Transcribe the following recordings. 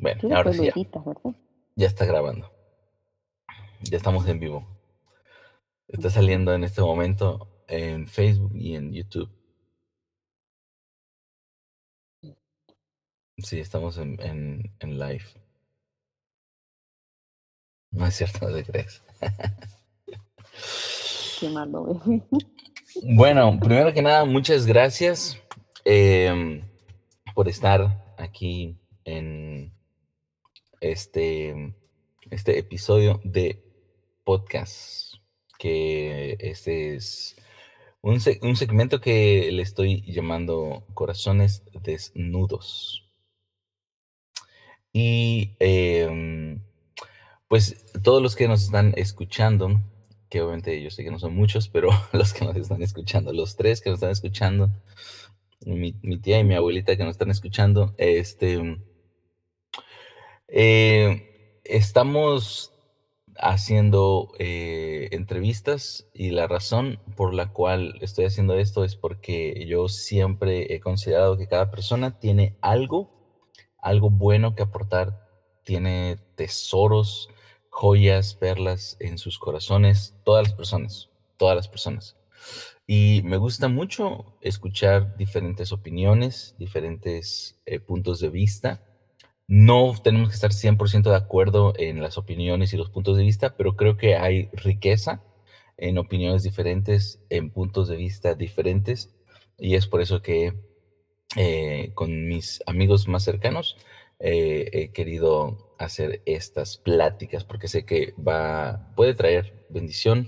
Bueno, Tú ahora sí ya, editas, ¿verdad? ya está grabando. Ya estamos en vivo. Está saliendo en este momento en Facebook y en YouTube. Sí, estamos en, en, en live. No es cierto, no te crees. Qué mal lo ves. Bueno, primero que nada, muchas gracias em, por estar aquí en este, este episodio de podcast. Que este es un, un segmento que le estoy llamando Corazones Desnudos. Y em, pues todos los que nos están escuchando, que obviamente yo sé que no son muchos, pero los que nos están escuchando, los tres que nos están escuchando, mi, mi tía y mi abuelita que nos están escuchando, este, eh, estamos haciendo eh, entrevistas y la razón por la cual estoy haciendo esto es porque yo siempre he considerado que cada persona tiene algo, algo bueno que aportar, tiene tesoros, joyas, perlas en sus corazones, todas las personas, todas las personas. Y me gusta mucho escuchar diferentes opiniones, diferentes eh, puntos de vista. No tenemos que estar 100% de acuerdo en las opiniones y los puntos de vista, pero creo que hay riqueza en opiniones diferentes, en puntos de vista diferentes. Y es por eso que eh, con mis amigos más cercanos eh, he querido hacer estas pláticas porque sé que va, puede traer bendición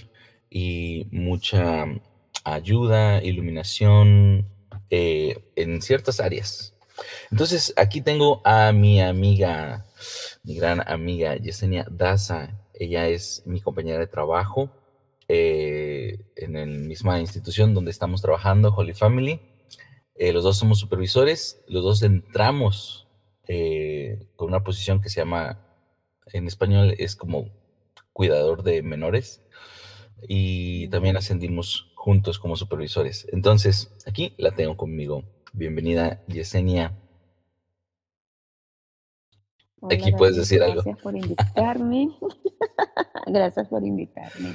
y mucha ayuda, iluminación eh, en ciertas áreas. Entonces, aquí tengo a mi amiga, mi gran amiga Yesenia Daza. Ella es mi compañera de trabajo eh, en la misma institución donde estamos trabajando, Holy Family. Eh, los dos somos supervisores, los dos entramos eh, con una posición que se llama, en español es como cuidador de menores y también ascendimos juntos como supervisores. Entonces, aquí la tengo conmigo. Bienvenida, Yesenia. Hola Aquí puedes David, decir algo. gracias por invitarme. gracias por invitarme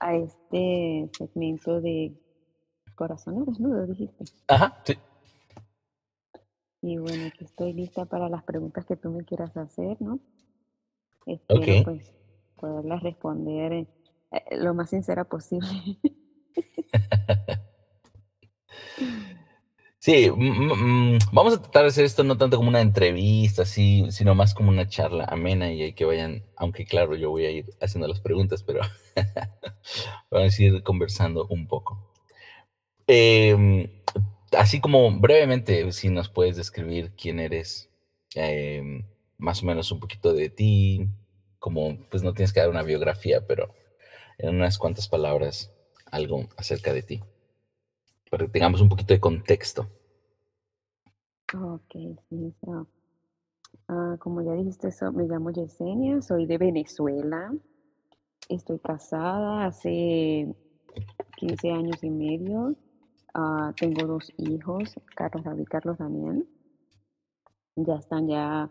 a este segmento de Corazones Desnudos, dijiste. Ajá, sí. Y bueno, aquí estoy lista para las preguntas que tú me quieras hacer, ¿no? Espero pues poderlas responder eh, eh, lo más sincera posible. Sí, mm, mm, vamos a tratar de hacer esto no tanto como una entrevista, así, sino más como una charla amena y ahí que vayan, aunque claro, yo voy a ir haciendo las preguntas, pero vamos a ir conversando un poco. Em, así como brevemente, si nos puedes describir quién eres, em, más o menos un poquito de ti, como pues no tienes que dar una biografía, pero en unas cuantas palabras algo acerca de ti, para que tengamos un poquito de contexto. Ok, sí, ah, como ya dijiste, so- me llamo Yesenia, soy de Venezuela, estoy casada hace 15 años y medio, ah, tengo dos hijos, Carlos David y Carlos Damián, ya están ya,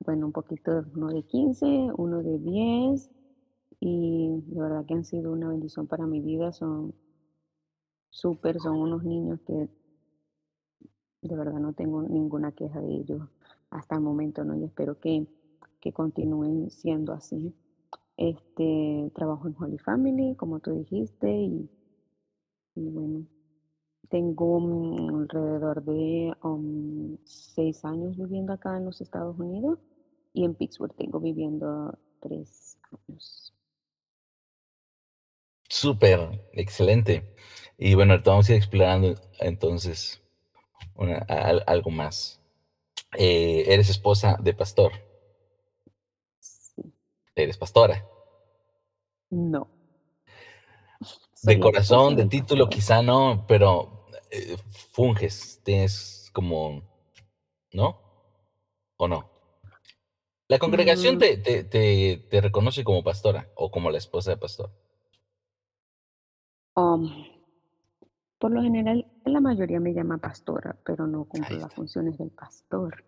bueno, un poquito, uno de 15, uno de 10, y de verdad que han sido una bendición para mi vida, son súper, son unos niños que de verdad no tengo ninguna queja de ellos hasta el momento, ¿no? Y espero que, que continúen siendo así. Este, trabajo en Holy Family, como tú dijiste, y, bueno, tengo mm, alrededor de um, seis años viviendo acá en los Estados Unidos y en Pittsburgh tengo viviendo tres años. Súper, excelente. Y bueno, ahorita vamos a ir explorando entonces una- algo más. Eh, eres esposa de pastor, Sí, eres pastora. no, De soy corazón, de título pastor. quizá no, pero eh, funges, tienes como, ¿no? ¿O no? La congregación Mm, te, te, te, te reconoce como pastora o como la esposa de pastor. Um, por lo general, la mayoría me llama pastora, pero no cumplo las funciones del pastor.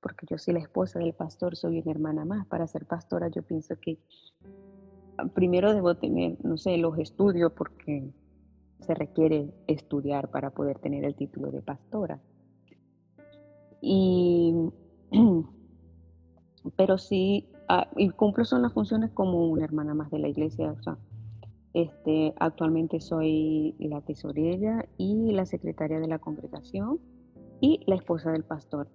porque yo soy la esposa del pastor, soy una hermana más. Para ser pastora yo pienso que ah, primero debo tener, no sé, los estudios porque se requiere estudiar para poder tener el título de pastora. Y, pero sí, ah, y cumplo son las funciones como una hermana más de la iglesia. O sea, este, actualmente soy la tesorera y la secretaria de la congregación y la esposa del pastor.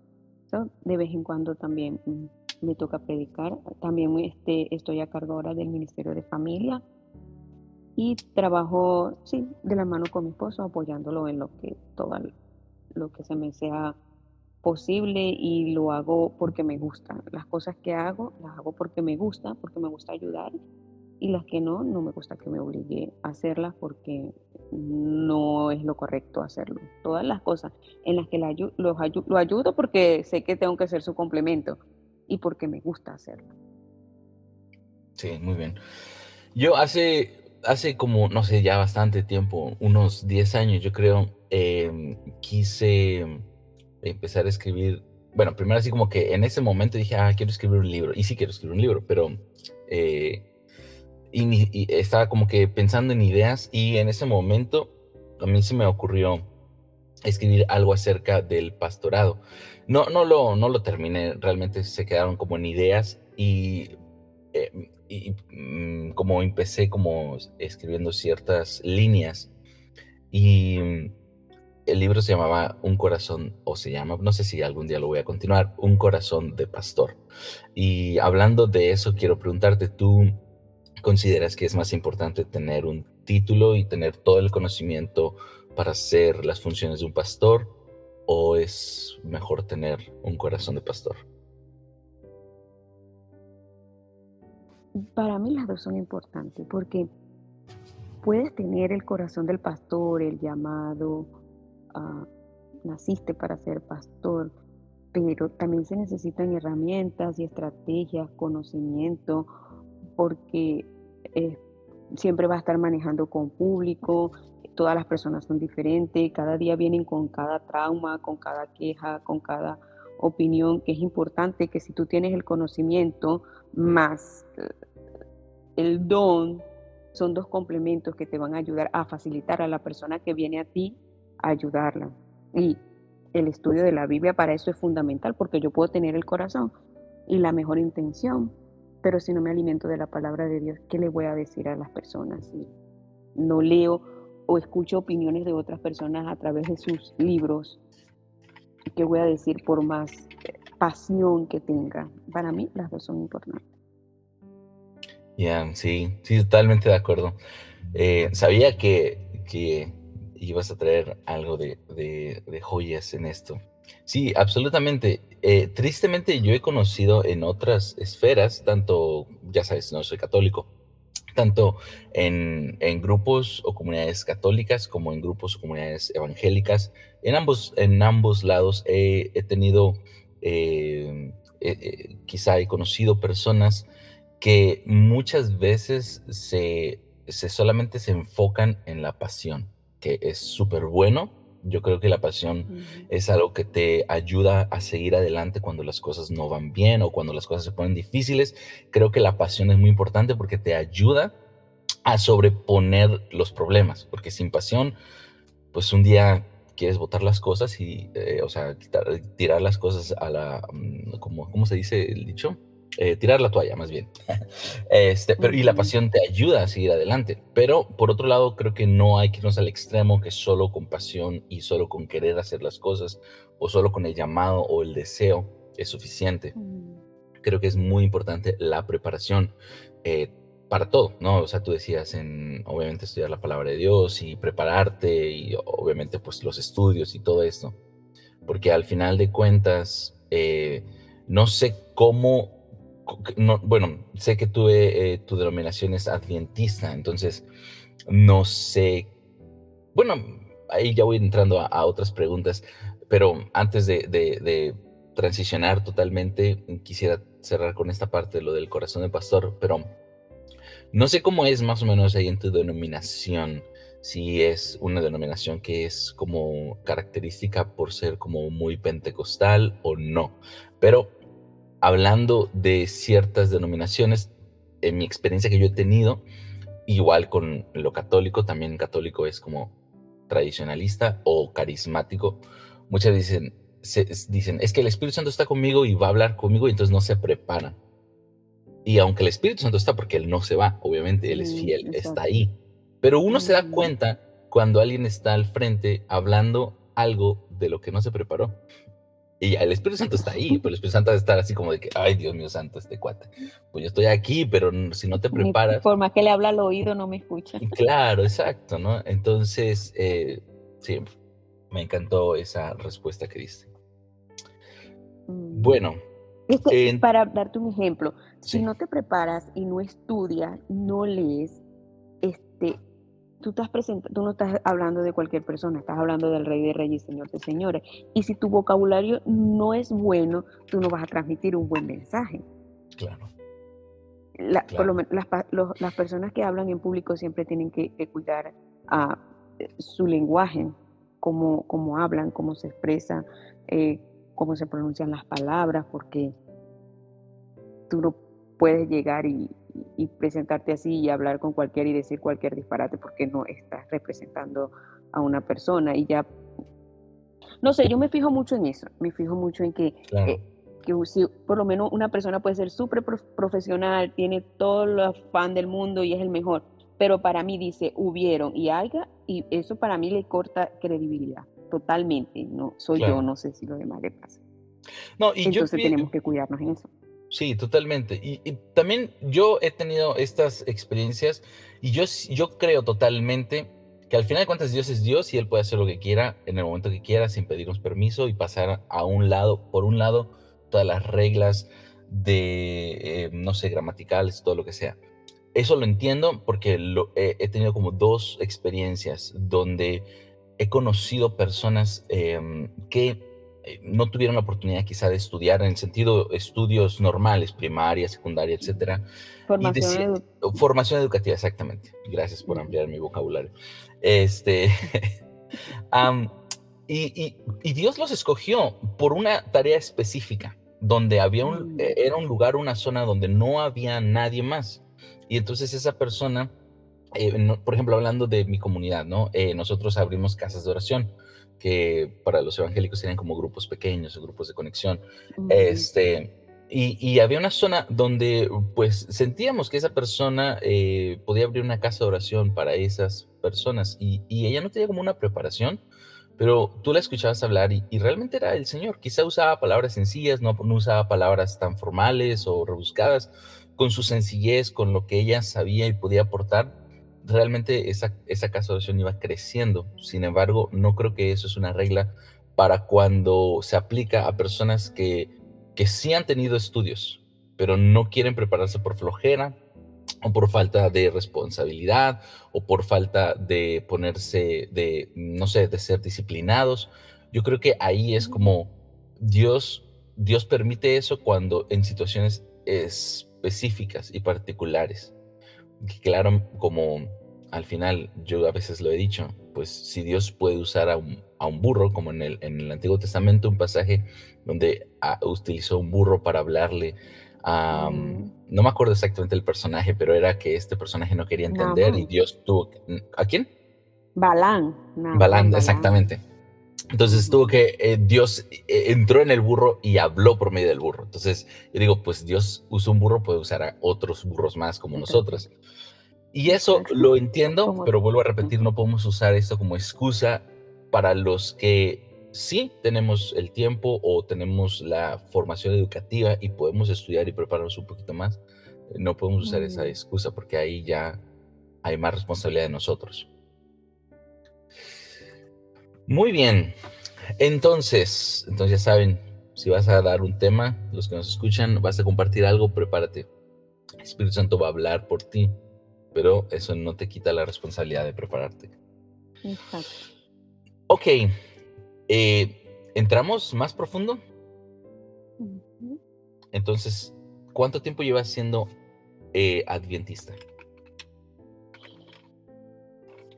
de vez en cuando también mm, me toca predicar. También este, estoy a cargo ahora del Ministerio de Familia y trabajo, sí, de la mano con mi esposo, apoyándolo en lo que todo lo que se me sea posible y lo hago porque me gusta. Las cosas que hago, las hago porque me gusta, porque me gusta ayudar y las que no, no me gusta que me obligue a hacerlas porque no es lo correcto hacerlo. Todas las cosas en las que la, los lo ayudo porque sé que tengo que ser su complemento y porque me gusta hacerlo. Sí, muy bien. Yo hace hace como, no sé, ya bastante tiempo, unos 10 años yo creo, em, quise empezar a escribir, bueno, primero así como que en ese momento dije, ah, quiero escribir un libro, y sí quiero escribir un libro, pero eh, y, estaba como que pensando en ideas y en ese momento a mí se me ocurrió escribir algo acerca del pastorado. No, no, lo, no lo terminé, realmente se quedaron como en ideas y y mm, como empecé como escribiendo ciertas líneas y mm, el libro se llamaba Un corazón, o se llama, no sé si algún día lo voy a continuar, Un corazón de pastor. Y hablando de eso, quiero preguntarte, ¿tú consideras que es más importante tener un título y tener todo el conocimiento para hacer las funciones de un pastor o es mejor tener un corazón de pastor? Para mí las dos son importantes porque puedes tener el corazón del pastor, el llamado, ah, naciste para ser pastor, pero también se necesitan herramientas y estrategias, conocimiento, porque eh, siempre va a estar manejando con público, todas las personas son diferentes, cada día vienen con cada trauma, con cada queja, con cada opinión, que es importante que si tú tienes el conocimiento más eh, el don, son dos complementos que te van a ayudar a facilitar a la persona que viene a ti a ayudarla. Y el estudio de la Biblia para eso es fundamental porque yo puedo tener el corazón y la mejor intención, pero si no me alimento de la palabra de Dios, ¿qué le voy a decir a las personas si no leo o escucho opiniones de otras personas a través de sus libros? ¿Qué voy a decir por más pasión que tenga? Para mí las dos son importantes. Ya, sí, sí, totalmente de acuerdo. Eh, sabía que, que, ibas a traer algo de, de, joyas en esto. Sí, absolutamente. Eh, tristemente yo he conocido en otras esferas, tanto, ya sabes, no soy católico, tanto en, grupos o comunidades católicas como en grupos o comunidades evangélicas. En ambos, en ambos lados he, tenido, eh, quizá he conocido personas que muchas veces se, solamente se enfocan en la pasión, que es súper bueno. Yo creo que la pasión es algo que te ayuda a seguir adelante cuando las cosas no van bien o cuando las cosas se ponen difíciles. Creo que la pasión es muy importante porque te ayuda a sobreponer los problemas, porque sin pasión, pues un día quieres botar las cosas y, eh, o sea, tirar las cosas a la, mm, como, ¿cómo se dice el dicho? Eh, tirar la toalla más bien. Este, pero, y la pasión te ayuda a seguir adelante. Pero por otro lado, creo que no hay que irnos al extremo que solo con pasión y solo con querer hacer las cosas o solo con el llamado o el deseo es suficiente. Creo que es muy importante la preparación eh, para todo, ¿no? O sea, tú decías en, obviamente, estudiar la palabra de Dios y prepararte y obviamente pues los estudios y todo esto. Porque al final de cuentas, eh, no sé cómo bueno, sé que eh, tu denominación es adventista, entonces no sé, bueno, ahí ya voy entrando a, otras preguntas, pero antes de, transicionar totalmente, quisiera cerrar con esta parte de lo del corazón del pastor, pero no sé cómo es más o menos ahí en tu denominación, sí es una denominación que es como característica por ser como muy pentecostal o no. Pero hablando de ciertas denominaciones, en mi experiencia que yo he tenido, igual con lo católico, también católico es como tradicionalista o carismático. Muchas dicen, dicen, es que el Espíritu Santo está conmigo y va a hablar conmigo y entonces no se preparan. Y aunque el Espíritu Santo está porque Él no se va, obviamente Él es fiel, está ahí. Pero uno se da cuenta cuando alguien está al frente hablando algo de lo que no se preparó. Y el Espíritu Santo está ahí, pero el Espíritu Santo a estar así como de que, ay, Dios mío santo, este cuate. Pues yo estoy aquí, pero si no te preparas. Por más que le habla al oído, no me escucha. Claro, exacto, ¿no? Entonces, eh, sí, me encantó esa respuesta que diste. Mm. Bueno. para darte un ejemplo, si no te preparas y no estudias, no lees, este, tú, estás tú no estás hablando de cualquier persona, estás hablando del Rey de Reyes Señor de Señores. Y si tu vocabulario no es bueno, tú no vas a transmitir un buen mensaje. Claro. Por lo menos las, personas que hablan en público siempre tienen que, cuidar a eh, su lenguaje, cómo, cómo hablan, cómo se expresa, eh, cómo se pronuncian las palabras, porque tú no puedes llegar y, presentarte así y hablar con cualquiera y decir cualquier disparate porque no estás representando a una persona y ya no sé, yo me fijo mucho en eso, me fijo mucho en que, eh, que si por lo menos una persona puede ser súper profesional, tiene todo los fan del mundo y es el mejor, pero para mí dice hubieron y haya, y eso para mí le corta credibilidad totalmente, no soy yo, no sé si lo demás le pasa. No, y Entonces tenemos que cuidarnos en eso. Sí, totalmente. Y, también yo he tenido estas experiencias y yo, yo creo totalmente que al final de cuentas Dios es Dios y Él puede hacer lo que quiera en el momento que quiera sin pedirnos permiso y pasar a un lado, por un lado, todas las reglas de, eh, no sé, gramaticales, todo lo que sea. Eso lo entiendo porque lo, he tenido como dos experiencias donde he conocido personas em, que no tuvieron la oportunidad quizá de estudiar en el sentido estudios normales, primaria, secundaria, etcétera. Formación, formación educativa, exactamente. Gracias por ampliar mi vocabulario. Este, y, y, Dios los escogió por una tarea específica, donde había un, mm. e, era un lugar, una zona donde no había nadie más. Y entonces esa persona, eh, por ejemplo, hablando de mi comunidad, ¿no? Eh, nosotros abrimos casas de oración que para los evangélicos serían como grupos pequeños grupos de conexión. Este, y, había una zona donde pues sentíamos que esa persona eh, podía abrir una casa de oración para esas personas y, ella no tenía como una preparación, pero tú la escuchabas hablar y, realmente era el Señor. Quizá usaba palabras sencillas, no, no usaba palabras tan formales o rebuscadas, con su sencillez, con lo que ella sabía y podía aportar realmente esa, esa oración iba creciendo. Sin embargo, no creo que eso es una regla para cuando se aplica a personas que, que sí han tenido estudios, pero no quieren prepararse por flojera o por falta de responsabilidad o por falta de ponerse, de, no sé, de ser disciplinados. Yo creo que ahí es como Dios, Dios permite eso cuando en situaciones específicas y particulares claro, como al final yo a veces lo he dicho, pues si Dios puede usar a un, burro, como en el, en el, Antiguo Testamento, un pasaje donde ah, utilizó un burro para hablarle a... Mm. No me acuerdo exactamente el personaje, pero era que este personaje no quería entender y Dios tuvo... ¿A quién? Balán. Balán, exactamente. Entonces tuvo que, eh, Dios eh, entró en el burro y habló por medio del burro. Entonces yo digo, pues Dios usó un burro, puede usar a otros burros más como nosotros. Y eso lo entiendo, pero vuelvo a repetir, no podemos usar esto como excusa para los que sí tenemos el tiempo o tenemos la formación educativa y podemos estudiar y prepararnos un poquito más. No podemos usar esa excusa porque ahí ya hay más responsabilidad de nosotros. Muy bien. Entonces, entonces ya saben, si vas a dar un tema, los que nos escuchan, vas a compartir algo, prepárate. El Espíritu Santo va a hablar por ti, pero eso no te quita la responsabilidad de prepararte. Exacto. Ok. Eh, ¿Entramos más profundo? Entonces, ¿cuánto tiempo llevas siendo eh, adventista?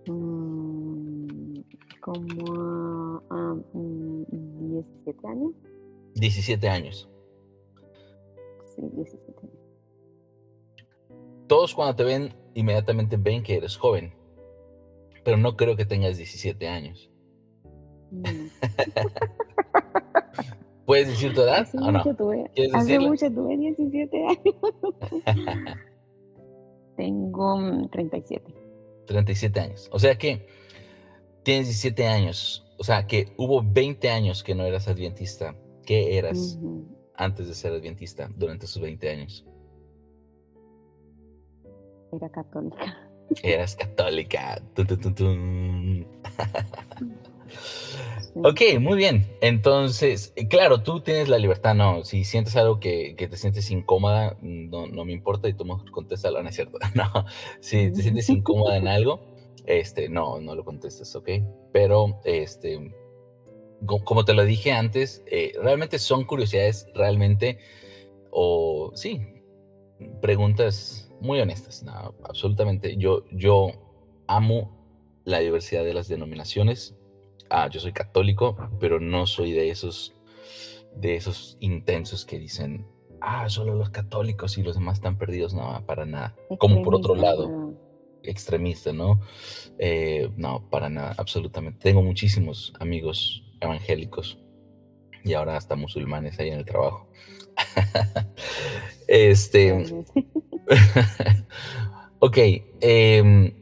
Mm, como a 17 años. 17 años. Sí, 17 años. Todos cuando te ven, inmediatamente ven que eres joven, pero no creo que tengas 17 años. ¿Puedes decir tu edad hace o no? Mucho tuve, ¿Quieres hace mucho tuve 17 años. Tengo mm, 37. 37 años. O sea que tienes 17 años. O sea que hubo 20 años que no eras adventista. ¿Qué eras antes de ser adventista durante esos 20 años? Era católica. Eras católica. Ok, muy bien. Entonces, claro, tú tienes la libertad, no. Si sientes algo que, que te sientes incómoda, no, no me importa y tú mejor contéstalo, no es cierto. No, si te sientes incómoda en algo, este, no, no lo contestes, ¿ok? Pero, este, co- como te lo dije antes, eh, realmente son curiosidades, realmente, o sí, preguntas muy honestas, no, absolutamente. Yo, yo amo la diversidad de las denominaciones. Ah, yo soy católico, pero no soy de esos, de esos intensos que dicen, ah, solo los católicos y los demás están perdidos. No, para nada. Como por otro lado, extremista, ¿no? Eh, no, para nada, absolutamente. Tengo muchísimos amigos evangélicos y ahora hasta musulmanes ahí en el trabajo. este. ok, em,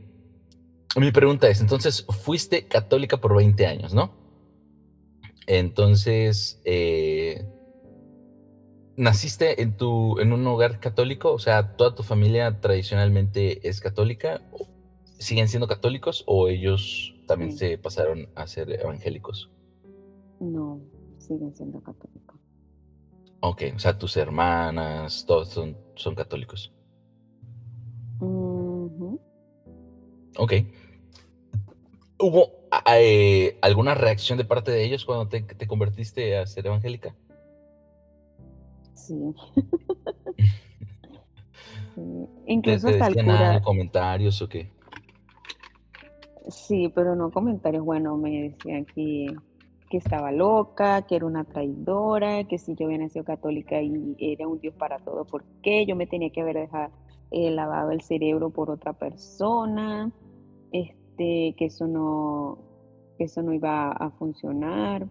mi pregunta es, entonces, fuiste católica por 20 años, ¿no? Entonces, eh, ¿naciste en, tu, en un hogar católico? O sea, ¿toda tu familia tradicionalmente es católica? ¿O ¿Siguen siendo católicos o ellos también Sí. se pasaron a ser evangélicos? No, siguen siendo católicos. Ok, o sea, tus hermanas, todos son, son católicos. Ok. ¿Hubo eh, alguna reacción de parte de ellos cuando te, te convertiste a ser evangélica? Sí. Sí. ¿Te, Incluso hasta el cura, comentarios o qué? sí, pero no comentarios, bueno, me decían que, que estaba loca, que era una traidora, que si yo había nacido católica y era un Dios para todo, ¿por qué? Yo me tenía que haber dejado eh, lavado el cerebro por otra persona, este, que eso no, eso no iba a funcionar.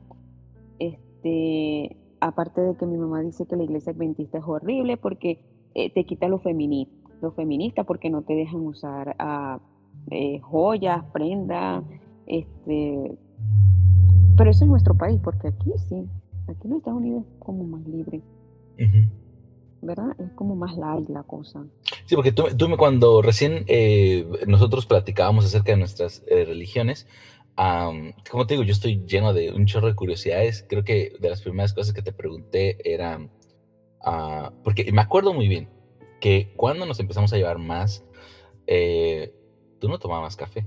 Este, aparte de que mi mamá dice que la iglesia adventista es horrible porque eh, te quita lo femini, lo feminista porque no te dejan usar ah, eh, joyas, prendas, este, pero eso es nuestro país, porque aquí sí, aquí en Estados Unidos es como más libre. ¿Verdad? Es como más light la cosa. Sí, porque tú, tú me- cuando recién eh, nosotros platicábamos acerca de nuestras eh, religiones, como te digo, yo estoy lleno de un chorro de curiosidades. Creo que de las primeras cosas que te pregunté era, ah, porque me acuerdo muy bien que cuando nos empezamos a llevar más, eh, tú no tomabas café.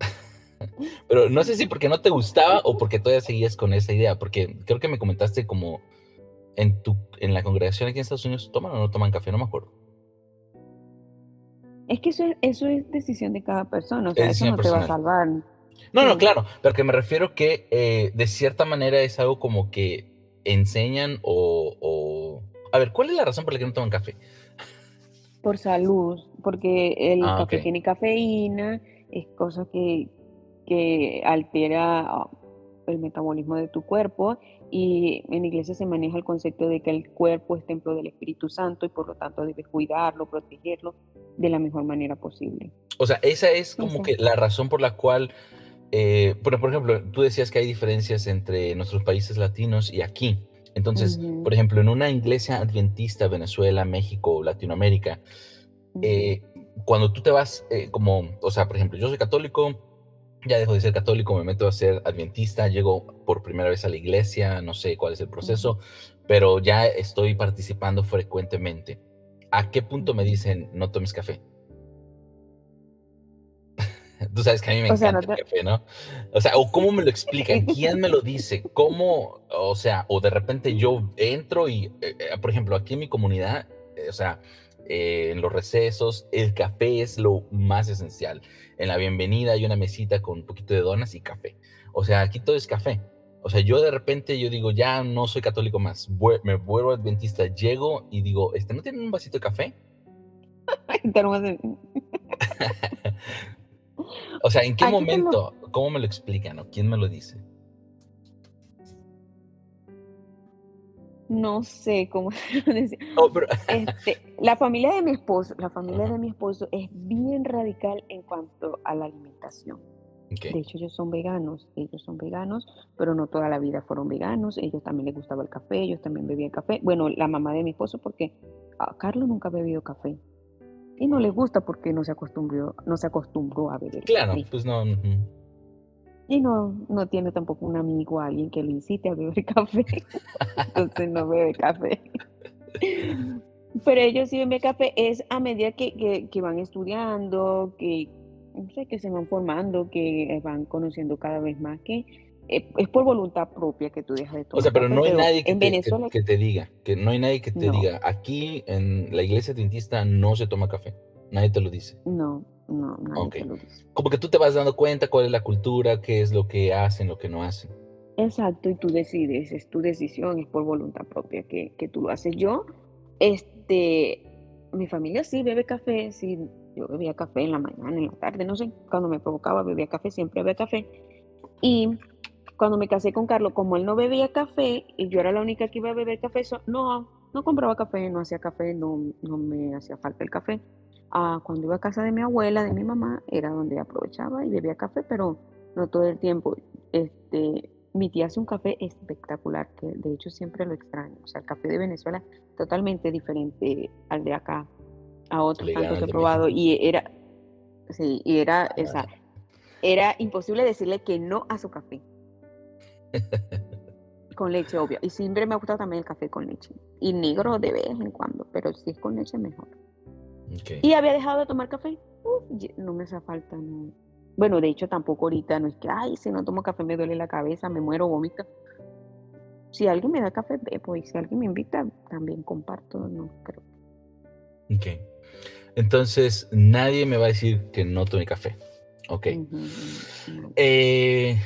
Pero no sé si porque no te gustaba o porque todavía seguías con esa idea, porque creo que me comentaste como en tu en la congregación aquí en Estados Unidos, ¿toman o no toman café? No me acuerdo. Es que eso es, eso es decisión de cada persona, o sea, Es eso no te va a personal. salvar. No, no, claro, pero que me refiero que eh, de cierta manera es algo como que enseñan o, o- A ver, ¿cuál es la razón por la que no toman café? Por salud, porque el Ah, café ok. tiene cafeína, es cosa que, que altera ah, el metabolismo de tu cuerpo y en la iglesia se maneja el concepto de que el cuerpo es templo del Espíritu Santo y por lo tanto debes cuidarlo, protegerlo de la mejor manera posible. O sea, esa es como que la razón por la cual, eh, por, por ejemplo, tú decías que hay diferencias entre nuestros países latinos y aquí. Entonces, por ejemplo, en una iglesia adventista, Venezuela, México, Latinoamérica, eh, cuando tú te vas eh, como, o sea, por ejemplo, yo soy católico, ya dejo de ser católico, me meto a ser adventista, llego por primera vez a la iglesia, no sé cuál es el proceso, pero ya estoy participando frecuentemente. ¿A qué punto me dicen no tomes café? Tú sabes que a mí me O sea, no encanta el te- café, ¿no? O sea, o cómo me lo explican, quién me lo dice, cómo, o sea, o de repente yo entro y, eh, eh, por ejemplo, aquí en mi comunidad, eh, o sea, eh, en los recesos, el café es lo más esencial. En la bienvenida hay una mesita con un poquito de donas y café. O sea, aquí todo es café. O sea, yo de repente yo digo, ya no soy católico más, me vuelvo adventista, llego y digo, este, ¿no tienen un vasito de café? o sea, ¿en qué momento? ¿Cómo me lo explican o quién me lo dice? No sé cómo decir. Este, la familia de mi esposo, la familia de mi esposo es bien radical en cuanto a la alimentación. De hecho, ellos son veganos, ellos son veganos, pero no toda la vida fueron veganos. Ellos también les gustaba el café, ellos también bebían café. Bueno, la mamá de mi esposo, porque a Carlos nunca ha bebido café y no les gusta porque no se acostumbró, no se acostumbró a beber. Claro, pues no. Y no, no tiene tampoco un amigo, alguien que le incite a beber café. Entonces no bebe café. Pero ellos sí beben café, es a medida que, que, van estudiando, que, no sé, que se van formando, que van conociendo cada vez más, que eh, es por voluntad propia que tú dejas de tomar. O sea, pero no hay nadie que, te, que, te diga, que no hay nadie que te diga, aquí en la iglesia dentista no se toma café. Nadie te lo dice. No, no, no. Como que tú te vas dando cuenta cuál es la cultura, qué es lo que hacen, lo que no hacen. Exacto, y tú decides, es tu decisión, es por voluntad propia que, que tú lo haces. Yo, este, mi familia sí bebe café, sí, yo bebía café en la mañana, en la tarde, no sé, cuando me provocaba bebía café, siempre bebía café. Y cuando me casé con Carlos, como él no bebía café y yo era la única que iba a beber café, no, no compraba café, no hacía café, no, no me hacía falta el café cuando iba a casa de mi abuela, de mi mamá, era donde aprovechaba y bebía café, pero no todo el tiempo. Este, mi tía hace un café espectacular, que de hecho siempre lo extraño. O sea, el café de Venezuela totalmente diferente al de acá, a otros tantos que he probado. Y era, sí, y era, esa, era imposible decirle que no a su café. con leche, obvio. Y siempre me ha gustado también el café con leche. Y negro de vez en cuando, pero si es con leche, mejor. Y había dejado de tomar café. no me hace falta. Bueno, de hecho tampoco ahorita no es que, ay, si no tomo café me duele la cabeza, me muero, vomito. Si alguien me da café, bebo. Y si alguien me invita, también comparto, no creo. Ok. Entonces, nadie me va a decir que no tome café. Ok. Eh,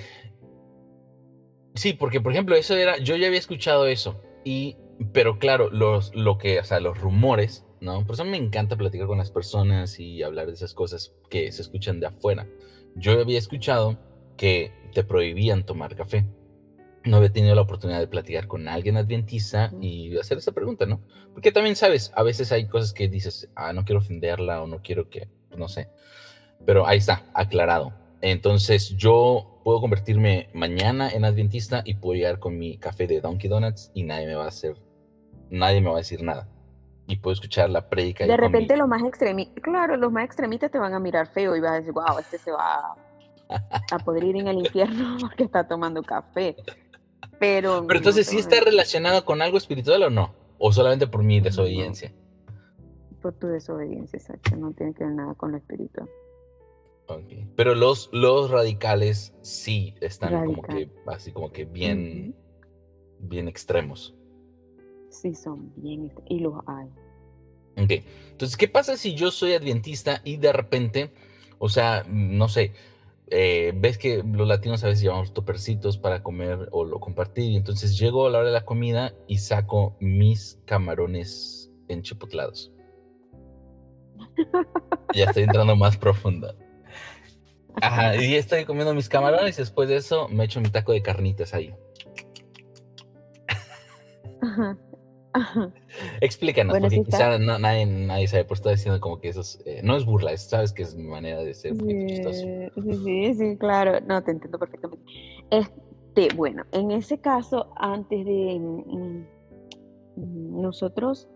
sí, porque por ejemplo, eso era, yo ya había escuchado eso. Y, pero claro, los, lo que, o sea, los rumores ¿no? Por eso me encanta platicar con las personas y hablar de esas cosas que se escuchan de afuera. Yo había escuchado que te prohibían tomar café. No había tenido la oportunidad de platicar con alguien adventista y hacer esa pregunta, ¿no? Porque también sabes, a veces hay cosas que dices, ah, no quiero ofenderla o no quiero que, no sé. Pero ahí está, aclarado. Entonces yo puedo convertirme mañana en adventista y puedo llegar con mi café de Donkey Donuts y nadie me va a hacer, nadie me va a decir nada y puedo escuchar la predica. De repente los más extremistas, claro, los más extremistas te van a mirar feo y vas a decir, wow, este se va a poder ir en el infierno porque está tomando café. Pero, Pero entonces, ¿sí está relacionado con algo espiritual o no? ¿O solamente por mi desobediencia? Por tu desobediencia, exacto. No tiene que ver nada con lo espiritual. Pero los, los radicales sí están como que así como que bien, bien extremos. Sí, son bien y los hay. Ok, entonces, ¿qué pasa si yo soy adventista y de repente, o sea, no sé, eh, ves que los latinos a veces llevamos topercitos para comer o lo compartir, y entonces llego a la hora de la comida y saco mis camarones enchipotlados. ya estoy entrando más profunda. Ajá, y estoy comiendo mis camarones y después de eso me echo mi taco de carnitas ahí. Ajá. Explícanos, porque quizá nadie, nadie sabe, por estar diciendo como que eso eh, no es burla, sabes que es mi manera de ser sí, Sí, sí, claro, no, te entiendo perfectamente. Este, bueno, en ese caso, antes de mm, mm, nosotros,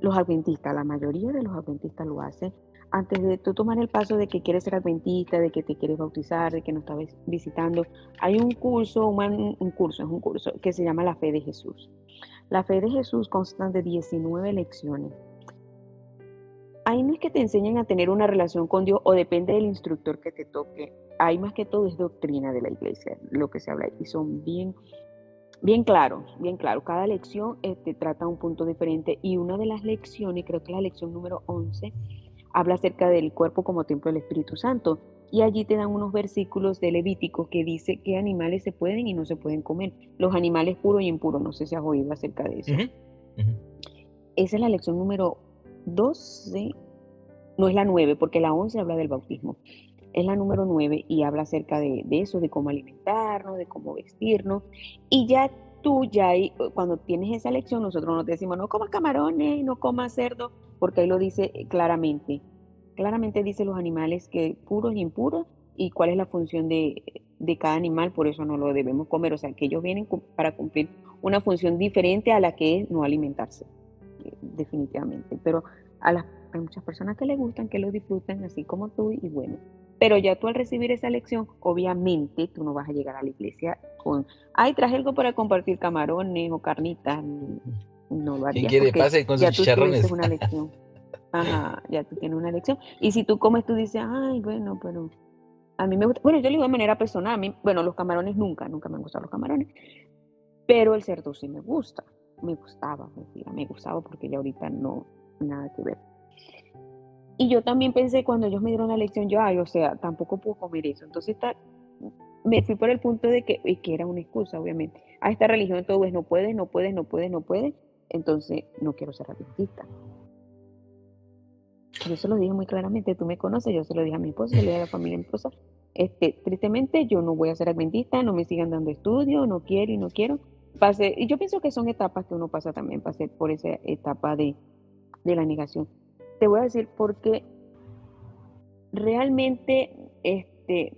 los adventistas, la mayoría de los adventistas lo hacen, antes de tú tomar el paso de que quieres ser adventista, de que te quieres bautizar, de que nos estás visitando, hay un curso, un, un curso, es un curso que se llama la fe de Jesús. La fe de Jesús consta de 19 lecciones. Hay más que te enseñan a tener una relación con Dios o depende del instructor que te toque. Hay más que todo es doctrina de la iglesia, lo que se habla y son bien Bien claro, bien claro. Cada lección este, trata un punto diferente y una de las lecciones, creo que la lección número 11, habla acerca del cuerpo como templo del Espíritu Santo. Y allí te dan unos versículos de Levítico que dice qué animales se pueden y no se pueden comer. Los animales puros y impuros. No sé si has oído acerca de eso. Esa es la lección número 12. No es la 9, porque la 11 habla del bautismo. Es la número 9 y habla acerca de, eso, de cómo alimentarnos, de cómo vestirnos. Y ya tú, ya cuando tienes esa lección, nosotros no te decimos, no comas camarones, no comas cerdo, porque ahí lo dice claramente. Claramente dice los animales que puros y impuros y cuál es la función de, de cada animal, por eso no lo debemos comer. O sea, que ellos vienen para cumplir una función diferente a la que es no alimentarse, eh, definitivamente. Pero a las, hay muchas personas que les gustan, que lo disfrutan, así como tú, y bueno, pero ya tú al recibir esa lección, obviamente tú no vas a llegar a la iglesia con, ay, traje algo para compartir camarones o carnitas. No lo harías. ¿Quién quiere pase con sus chicharrones? una lección. Ajá, ya tú tienes una lección. Y si tú comes, tú dices, ay, bueno, pero a mí me gusta. Bueno, yo lo digo de manera personal. A mí, bueno, los camarones nunca, nunca me han gustado los camarones. Pero el cerdo sí me gusta. Me gustaba, me gustaba porque ya ahorita no, nada que ver. Y yo también pensé cuando ellos me dieron la lección, yo, ay, o sea, tampoco puedo comer eso. Entonces me fui por el punto de que, que era una excusa, obviamente. A esta religión todo es no puedes, no puedes, no puedes, no puedes. Entonces no quiero ser adventista. Yo se lo dije muy claramente, tú me conoces, yo se lo dije a mi esposa, le dije a la familia de mi esposa. Este, tristemente yo no voy a ser adventista, no me sigan dando estudio, no quiero y no quiero. Pase, y yo pienso que son etapas que uno pasa también, pasé por esa etapa de, de la negación te voy a decir porque realmente este,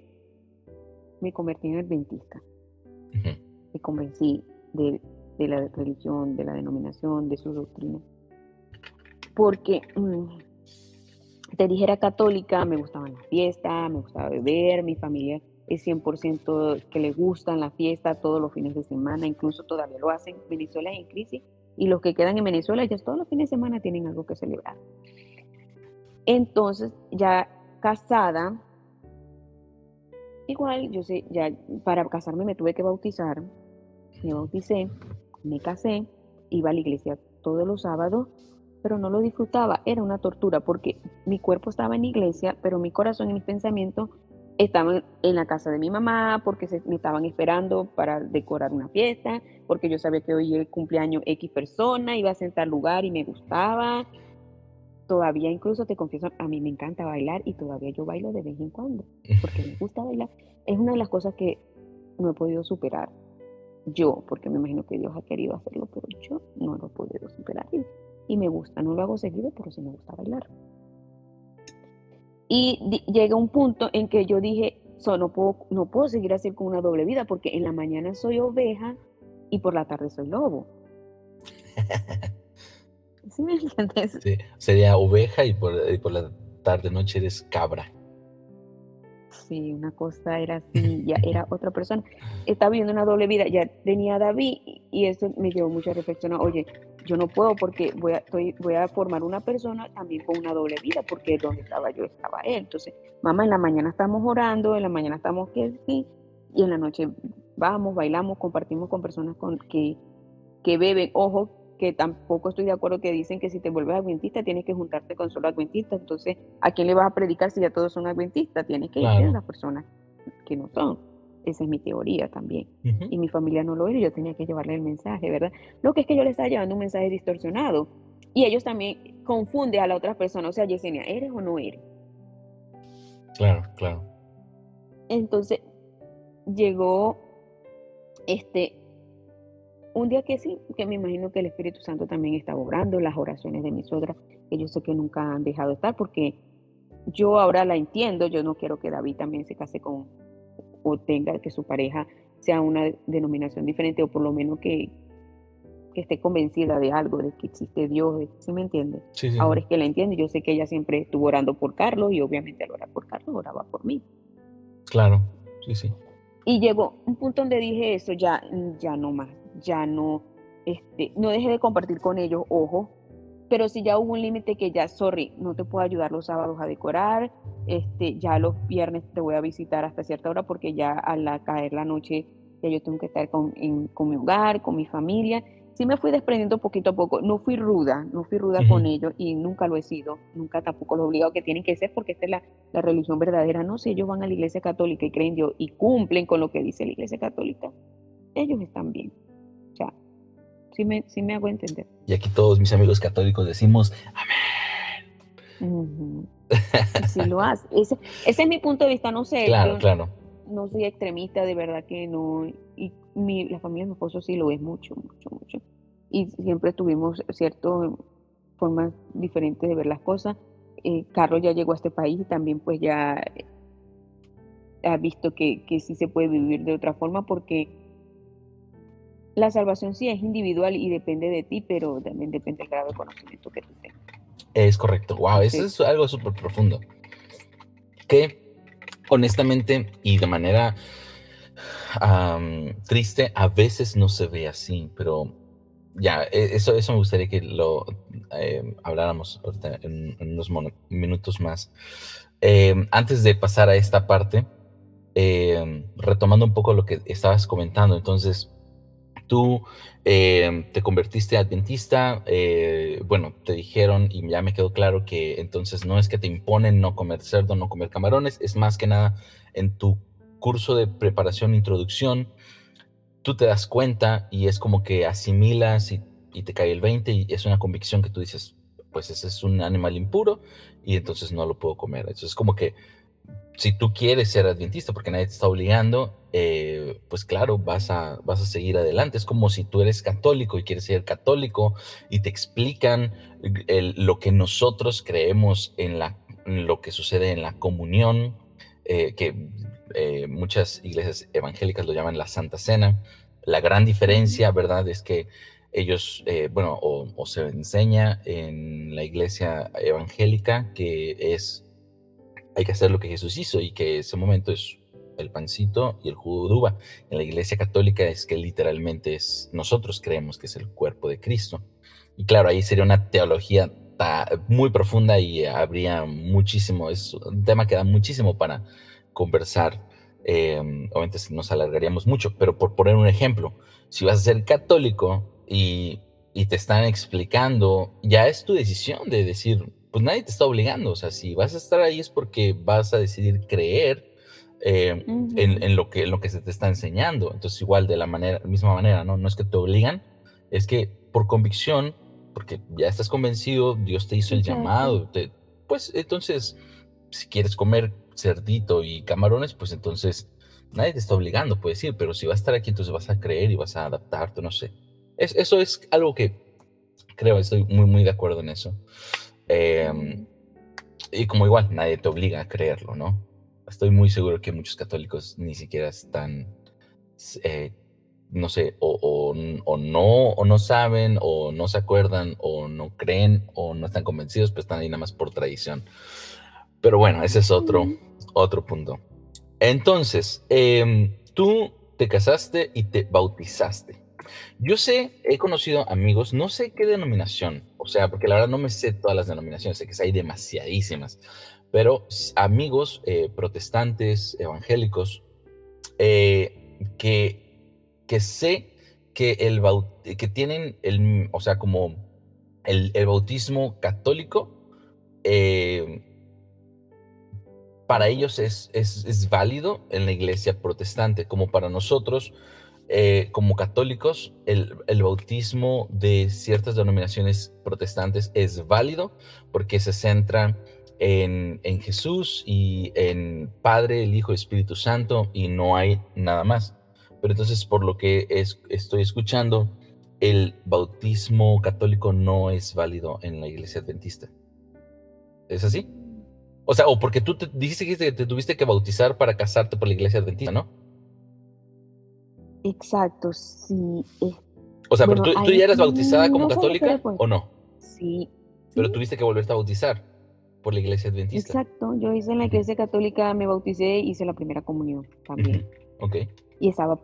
me convertí en adventista. Me convencí de, la religión, de la denominación, de su doctrina. Porque mm, te dijera católica, me gustaban las fiestas, me gustaba beber, mi familia es 100% que le gustan las fiestas todos los fines de semana, incluso todavía lo hacen. Venezuela es en crisis y los que quedan en Venezuela ya todos los fines de semana tienen algo que celebrar. Entonces, ya casada, igual, yo sé, ya para casarme me tuve que bautizar, me bauticé, me casé, iba a la iglesia todos los sábados, pero no lo disfrutaba, era una tortura porque mi cuerpo estaba en la iglesia, pero mi corazón y mis pensamientos estaban en la casa de mi mamá porque se, me estaban esperando para decorar una fiesta, porque yo sabía que hoy el cumpleaños X persona, iba a sentar lugar y me gustaba, todavía incluso te confieso, a mí me encanta bailar y todavía yo bailo de vez en cuando, porque me gusta bailar. Es una de las cosas que no he podido superar yo, porque me imagino que Dios ha querido hacerlo, pero yo no lo he podido superar y, me gusta, no lo hago seguido, pero sí me gusta bailar. Y llega un punto en que yo dije, no, puedo, no puedo seguir así con una doble vida, porque en la mañana soy oveja y por la tarde soy lobo. ¿Sí me entiendes? Sí, sería oveja y por, por la tarde noche eres cabra. Sí, una cosa era así, ya era otra persona. Estaba viviendo una doble vida, ya tenía a David y eso me llevó mucho a reflexionar, oye, yo no puedo porque voy a, estoy, voy a formar una persona también con una doble vida, porque donde estaba yo estaba él. Entonces, mamá, en la mañana estamos orando, en la mañana estamos que sí, y en la noche vamos, bailamos, compartimos con personas con, que, que beben. Ojo, que tampoco estoy de acuerdo que dicen que si te vuelves adventista tienes que juntarte con solo adventistas. Entonces, ¿a quién le vas a predicar si ya todos son adventistas? Tienes que ir a las personas que no son. Esa es mi teoría también. Y mi familia no lo era y yo tenía que llevarle el mensaje, ¿verdad? Lo que es que yo le estaba llevando un mensaje distorsionado. Y ellos también confunden a la otra persona. O sea, Yesenia, ¿eres o no eres? Claro, claro. Entonces, llegó este un día que sí, que me imagino que el Espíritu Santo también estaba obrando, las oraciones de mi suegra, que yo sé que nunca han dejado de estar, porque yo ahora la entiendo, yo no quiero que David también se case con o tenga que su pareja sea una denominación diferente, o por lo menos que, esté convencida de algo, de que existe Dios, ¿sí me entiende? Ahora es que la entiende, yo sé que ella siempre estuvo orando por Carlos y obviamente al orar por Carlos oraba por mí. Claro, sí, sí. Y llegó un punto donde dije eso, ya, ya no más, ya no, este, no dejé de compartir con ellos, ojo, pero si ya hubo un límite que ya, sorry, no te puedo ayudar los sábados a decorar, este, ya los viernes te voy a visitar hasta cierta hora porque ya al caer la noche ya yo tengo que estar con, con mi hogar, con mi familia. Sí me fui desprendiendo poquito a poco, no fui ruda, no fui ruda con ellos y nunca lo he sido, nunca tampoco lo he obligado que tienen que ser porque esta es la, la religión verdadera, no, si ellos van a la iglesia católica y creen Dios y cumplen con lo que dice la iglesia católica, ellos están bien. Sí me, sí me hago entender. Y aquí todos mis amigos católicos decimos, amén. si lo hace. Ese, ese, es mi punto de vista, no sé. Claro, claro no soy extremista, de verdad que no. Y mi, la familia de mi esposo sí lo es mucho, mucho, mucho. Y siempre tuvimos ciertas formas diferentes de ver las cosas. Eh, Carlos ya llegó a este país y también pues ya ha visto que, que sí se puede vivir de otra forma porque la salvación sí es individual y depende de ti, pero también depende del grado de conocimiento que tú tengas. Es correcto. Wow, eso es algo súper profundo. Que honestamente y de manera triste, a veces no se ve así, pero ya, e, eso, eso me gustaría que lo eh, habláramos en, unos minutos más. Em, antes de pasar a esta parte, em, retomando un poco lo que estabas comentando, entonces, tú em, te convertiste adventista, eh, bueno, te dijeron y ya me quedó claro que entonces no es que te imponen no comer cerdo, no comer camarones, es más que nada en tu curso de preparación, introducción, tú te das cuenta y es como que asimilas y, te cae el 20 y es una convicción que tú dices, pues ese es un animal impuro y entonces no lo puedo comer. Entonces es como que si tú quieres ser adventista porque nadie te está obligando, eh, pues claro, vas a, vas a seguir adelante. Es como si tú eres católico y quieres ser católico y te explican lo que nosotros creemos en, la, lo que sucede en la comunión, eh, que eh, muchas iglesias evangélicas lo llaman la Santa Cena. La gran diferencia, ¿verdad?, es que ellos, bueno, o, o se enseña en la iglesia evangélica que es hay que hacer lo que Jesús hizo y que ese momento es el pancito y el jugo de uva. En la iglesia católica es que literalmente es, nosotros creemos que es el cuerpo de Cristo. Y claro, ahí sería una teología muy profunda y habría muchísimo, es un tema que da muchísimo para conversar. Eh, obviamente nos alargaríamos mucho, pero por poner un ejemplo, si vas a ser católico y, y te están explicando, ya es tu decisión de decir, pues nadie te está obligando. O sea, si vas a estar ahí es porque vas a decidir creer eh, en, lo que, lo que se te está enseñando. Entonces, igual de la manera, misma manera, ¿no? No es que te obligan, es que por convicción, porque ya estás convencido, Dios te hizo el llamado, pues entonces, si quieres comer cerdito y camarones, pues entonces nadie te está obligando, puedes ir, pero si vas a estar aquí, entonces vas a creer y vas a adaptarte, no sé. Es, eso es algo que creo, estoy muy, muy de acuerdo en eso. Em, y como igual, nadie te obliga a creerlo, ¿no? Estoy muy seguro que muchos católicos ni siquiera están, eh, no sé, o, no, o no saben, o no se acuerdan, o no creen, o no están convencidos, pues están ahí nada más por tradición. Pero bueno, ese es otro, otro punto. Entonces, em, tú te casaste y te bautizaste. Yo sé, he conocido amigos, no sé qué denominación, o sea, porque la verdad no me sé todas las denominaciones, sé que hay demasiadísimas, pero amigos eh, protestantes, evangélicos, eh, que, que sé que, el que tienen, el, o sea, como el, bautismo católico, eh, para ellos es, es, es válido en la iglesia protestante, como para nosotros eh, como católicos, el, bautismo de ciertas denominaciones protestantes es válido porque se centra en, Jesús y en Padre, el Hijo y Espíritu Santo y no hay nada más. Pero entonces, por lo que estoy escuchando, el bautismo católico no es válido en la iglesia adventista. ¿Es así? O sea, o porque tú te, dijiste que te tuviste que bautizar para casarte por la iglesia adventista, ¿no? Exacto, sí. o sea, pero tú, ya eras bautizada como católica o no? Sí. Pero tuviste que volverte a bautizar por la iglesia adventista. Exacto, yo hice en la iglesia católica, me bauticé, hice la primera comunión también. Ok. Y estaba,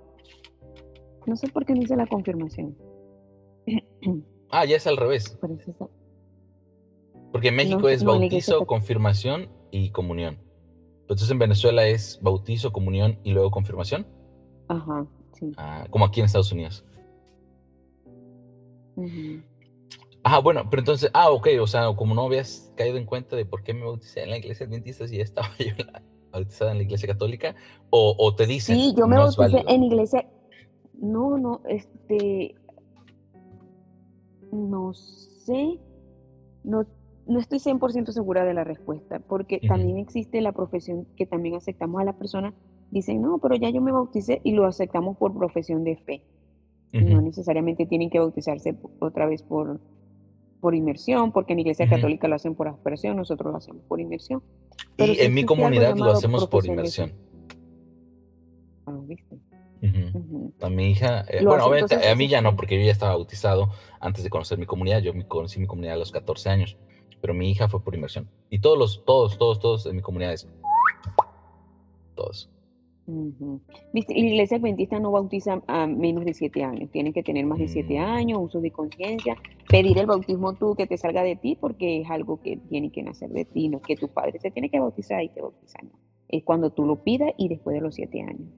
no sé por qué no hice la confirmación. ah, ya es al revés. Porque en México es bautizo, confirmación y comunión. Entonces en Venezuela es bautizo, comunión y luego confirmación. Ajá. Sí. Ah, como aquí en Estados Unidos. Ujú. Ajá, bueno, pero entonces, ah, ok, o sea, como no habías caído en cuenta de por qué me bauticé en la iglesia adventista si ya estaba yo bautizada en la iglesia católica, o, o te dicen, Sí, yo me no bauticé en iglesia. No, no, este, no sé, no, no estoy 100% segura de la respuesta, porque también existe la profesión que también aceptamos a las personas, dicen, no, pero ya yo me bauticé y lo aceptamos por profesión de fe. No necesariamente tienen que bautizarse otra vez por, por inmersión, porque en iglesia ujú. católica lo hacen por aspersión, nosotros lo hacemos por inmersión. Pero Y sí en mi comunidad lo hacemos por inmersión. Ah. A mi hija, eh, bueno, hacen, obviamente entonces a mí ya no, porque yo ya estaba bautizado antes de conocer mi comunidad. Yo me conocí mi comunidad a los 14 años, pero mi hija fue por inmersión. Y todos los, todos, todos, todos en mi comunidad es todos. Ujú. Viste, la iglesia adventista no bautiza a menos de siete años. Tienes que tener más de siete Mm, años, uso de conciencia, pedir el bautismo tú que te salga de ti porque es algo que tiene que nacer de ti, no es que tu padre se tiene que bautizar y te bautiza, no. Es cuando tú lo pidas y después de los siete años.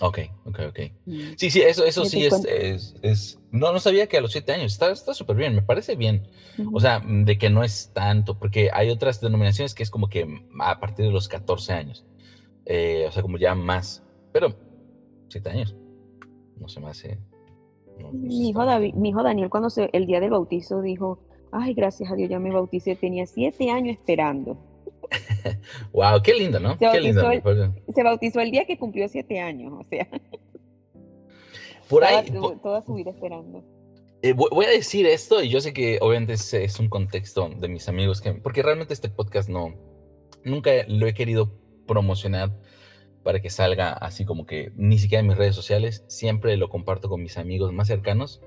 ok, ok, ok. Mm. Sí, sí, eso, eso sí es, es, es- No, no sabía que a los 7 años. Está está súper bien, me parece bien. O Ujú. sea, mm, de que no es tanto, porque hay otras denominaciones que es como que mm, a partir de los 14 años. Eh, o sea, como ya más. Pero 7 años. No se me hace. No, no Mi hijo, David, mi hijo Daniel, cuando se, el día del bautizo, dijo: Ay, gracias a Dios, ya me bauticé. Tenía siete años esperando. Wow, qué lindo, ¿no? Se Qué lindo. el, se bautizó el día que cumplió siete años. O sea, Por estaba ahí, tu- po- toda su vida esperando. eh, voy voy a decir esto, y yo sé que obviamente es, es un contexto de mis amigos, que, porque realmente este podcast no, nunca lo he querido promocionar para que salga así como que ni siquiera en mis redes sociales, siempre lo comparto con mis amigos más cercanos,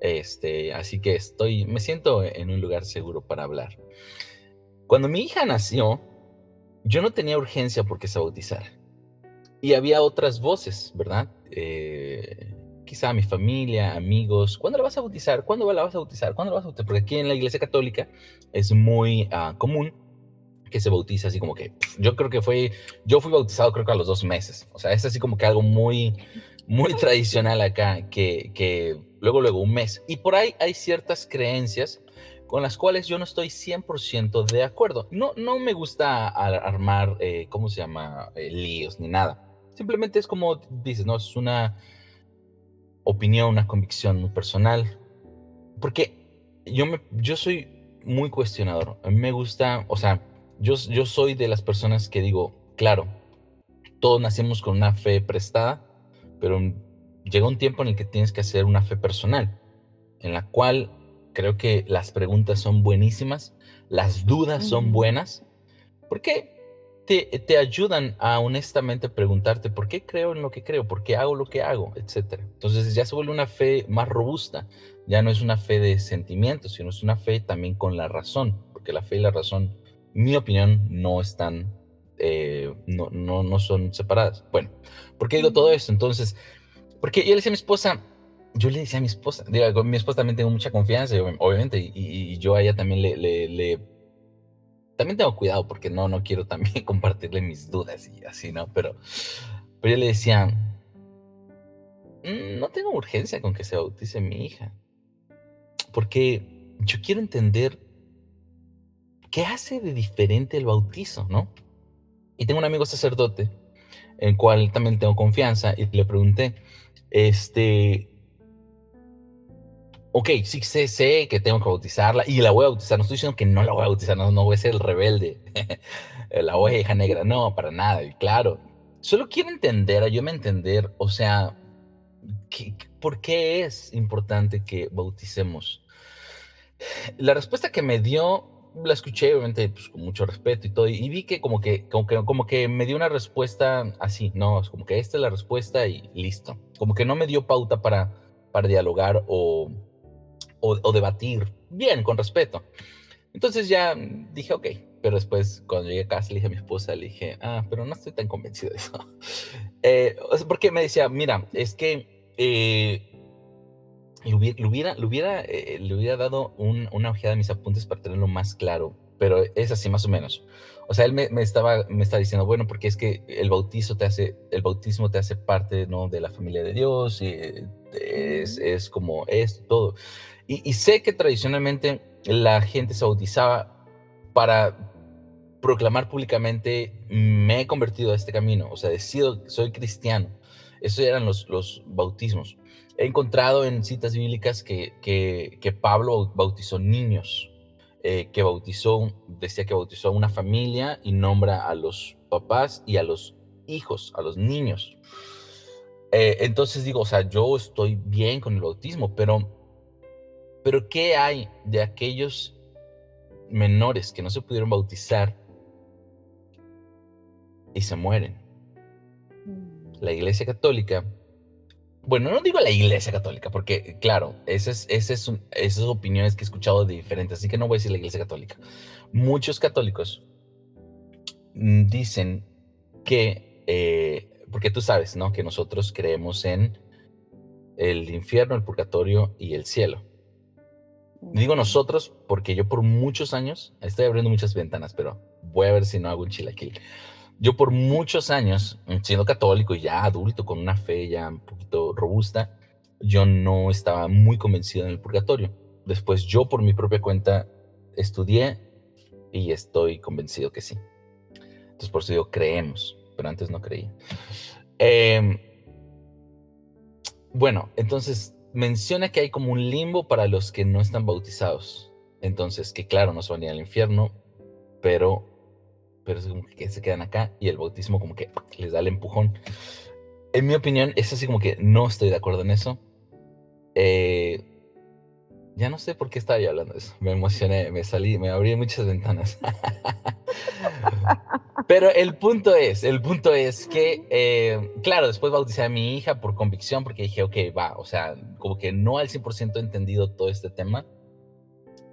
este, así que estoy, me siento en un lugar seguro para hablar. Cuando mi hija nació, yo no tenía urgencia porque se bautizara. Y había otras voces, ¿verdad? Eh, quizá mi familia, amigos, ¿cuándo la vas a bautizar? ¿Cuándo la vas a bautizar? ¿Cuándo la vas a bautizar? Porque aquí en la iglesia católica es muy ah, común que se bautiza así como que, yo creo que fue, yo fui bautizado creo que a los dos meses. O sea, es así como que algo muy, muy tradicional acá, que, que luego, luego un mes. Y por ahí hay ciertas creencias con las cuales yo no estoy 100% de acuerdo. No, no me gusta ar- armar, eh, ¿cómo se llama? Eh, líos ni nada. Simplemente es como dices, ¿no? Es una opinión, una convicción muy personal. Porque yo, me, yo soy muy cuestionador. Me gusta, o sea, yo, yo soy de las personas que digo, claro, todos nacemos con una fe prestada, pero llega un tiempo en el que tienes que hacer una fe personal, en la cual creo que las preguntas son buenísimas, las dudas son buenas, porque te, te ayudan a honestamente preguntarte por qué creo en lo que creo, por qué hago lo que hago, etc. Entonces ya se vuelve una fe más robusta, ya no es una fe de sentimientos, sino es una fe también con la razón, porque la fe y la razón, mi opinión, no están, eh, no, no, no son separadas. Bueno, ¿por qué digo todo esto? Entonces, porque yo le decía a mi esposa, yo le decía a mi esposa, digo, con mi esposa también tengo mucha confianza, obviamente, y, y yo a ella también le, le, le- también tengo cuidado porque no, no quiero también compartirle mis dudas y así, ¿no? Pero, pero yo le decía, "Mm, no tengo urgencia con que se bautice mi hija, porque yo quiero entender qué hace de diferente el bautizo, ¿no? Y tengo un amigo sacerdote, en el cual también tengo confianza, y le pregunté, este, ok, sí sé, sé que tengo que bautizarla, y la voy a bautizar, no estoy diciendo que no la voy a bautizar, no, no voy a ser el rebelde, la oveja negra, no, para nada, y claro, solo quiero entender, ayúdame a entender, o sea, ¿qué- ¿por qué es importante que bauticemos? La respuesta que me dio, la escuché obviamente pues, con mucho respeto y todo, y vi que como que, como que como que me dio una respuesta así, no, es como que esta es la respuesta y listo. Como que no me dio pauta para, para dialogar o, o, o debatir bien, con respeto. Entonces ya dije, ok, pero después cuando llegué a casa le dije a mi esposa, le dije, ah, pero no estoy tan convencido de eso. Eh, porque me decía, mira, es que eh, le hubiera, le hubiera, le hubiera, eh, le hubiera dado un- una ojeada a mis apuntes para tenerlo más claro pero es así más o menos. O sea, él me, estaba, me estaba diciendo, bueno, porque es que el bautizo te hace, el bautismo te hace parte, ¿no? De la familia de Dios, y es, es como esto, todo. Y, sé que tradicionalmente la gente se bautizaba para proclamar públicamente, me he convertido a este camino, o sea, decido, soy cristiano. Esos eran los, los bautismos. He encontrado en citas bíblicas que, que, que Pablo bautizó niños, eh, que bautizó, decía que bautizó a una familia y nombra a los papás y a los hijos, a los niños. Eh, entonces digo, o sea, yo estoy bien con el bautismo, pero, pero ¿qué hay de aquellos menores que no se pudieron bautizar y se mueren? Mm. La Iglesia Católica bueno, no digo la iglesia católica, porque claro, esas, esas, esas opiniones que he escuchado de diferentes, así que no voy a decir la iglesia católica. Muchos católicos mm, dicen que, eh, porque tú sabes, ¿no? Que nosotros creemos en el infierno, el purgatorio y el cielo. Digo nosotros porque yo por muchos años, estoy abriendo muchas ventanas, pero voy a ver si no hago un chilaquil. Yo por muchos años, siendo católico y ya adulto, con una fe ya un poquito robusta, yo no estaba muy convencido en el purgatorio. Después yo por mi propia cuenta estudié y estoy convencido que sí. Entonces por eso digo creemos, pero antes no creía. Em, bueno, entonces menciona que hay como un limbo para los que no están bautizados. Entonces, que claro, no se van a ir al infierno, pero pero es como que se quedan acá y el bautismo como que les da el empujón. En mi opinión, es así como que no estoy de acuerdo en eso. Eh, ya no sé por qué estaba yo hablando de eso. Me emocioné, me salí, me abrí muchas ventanas. Pero el punto es, el punto es que, eh, claro, después bauticé a mi hija por convicción porque dije, ok, va, o sea, como que no al 100% he entendido todo este tema,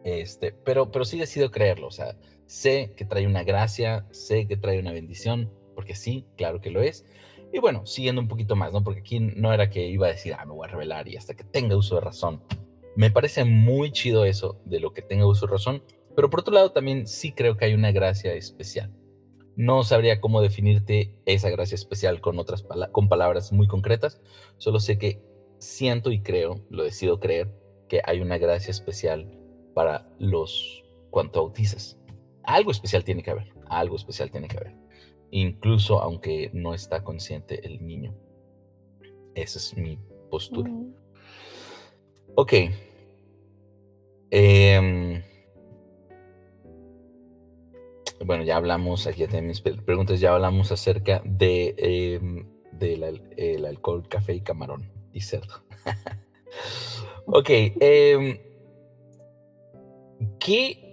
este, pero, pero sí decido creerlo, o sea, Sé que trae una gracia, sé que trae una bendición, porque sí, claro que lo es. Y bueno, siguiendo un poquito más. Porque aquí no era que iba a decir, ah, me voy a revelar y hasta que tenga uso de razón. Me parece muy chido eso de lo que tenga uso de razón, pero por otro lado también sí creo que hay una gracia especial. No sabría cómo definirte esa gracia especial con otras palabras muy concretas, solo sé que siento y creo, lo decido creer, que hay una gracia especial para los cuanto bautizas algo especial tiene que haber, algo especial tiene que haber. Incluso aunque no está consciente el niño. Esa es mi postura. Ok. Em, bueno, ya hablamos, aquí ya tengo mis preguntas, ya hablamos acerca de del alcohol, café y camarón y cerdo. ok. Em, ¿Qué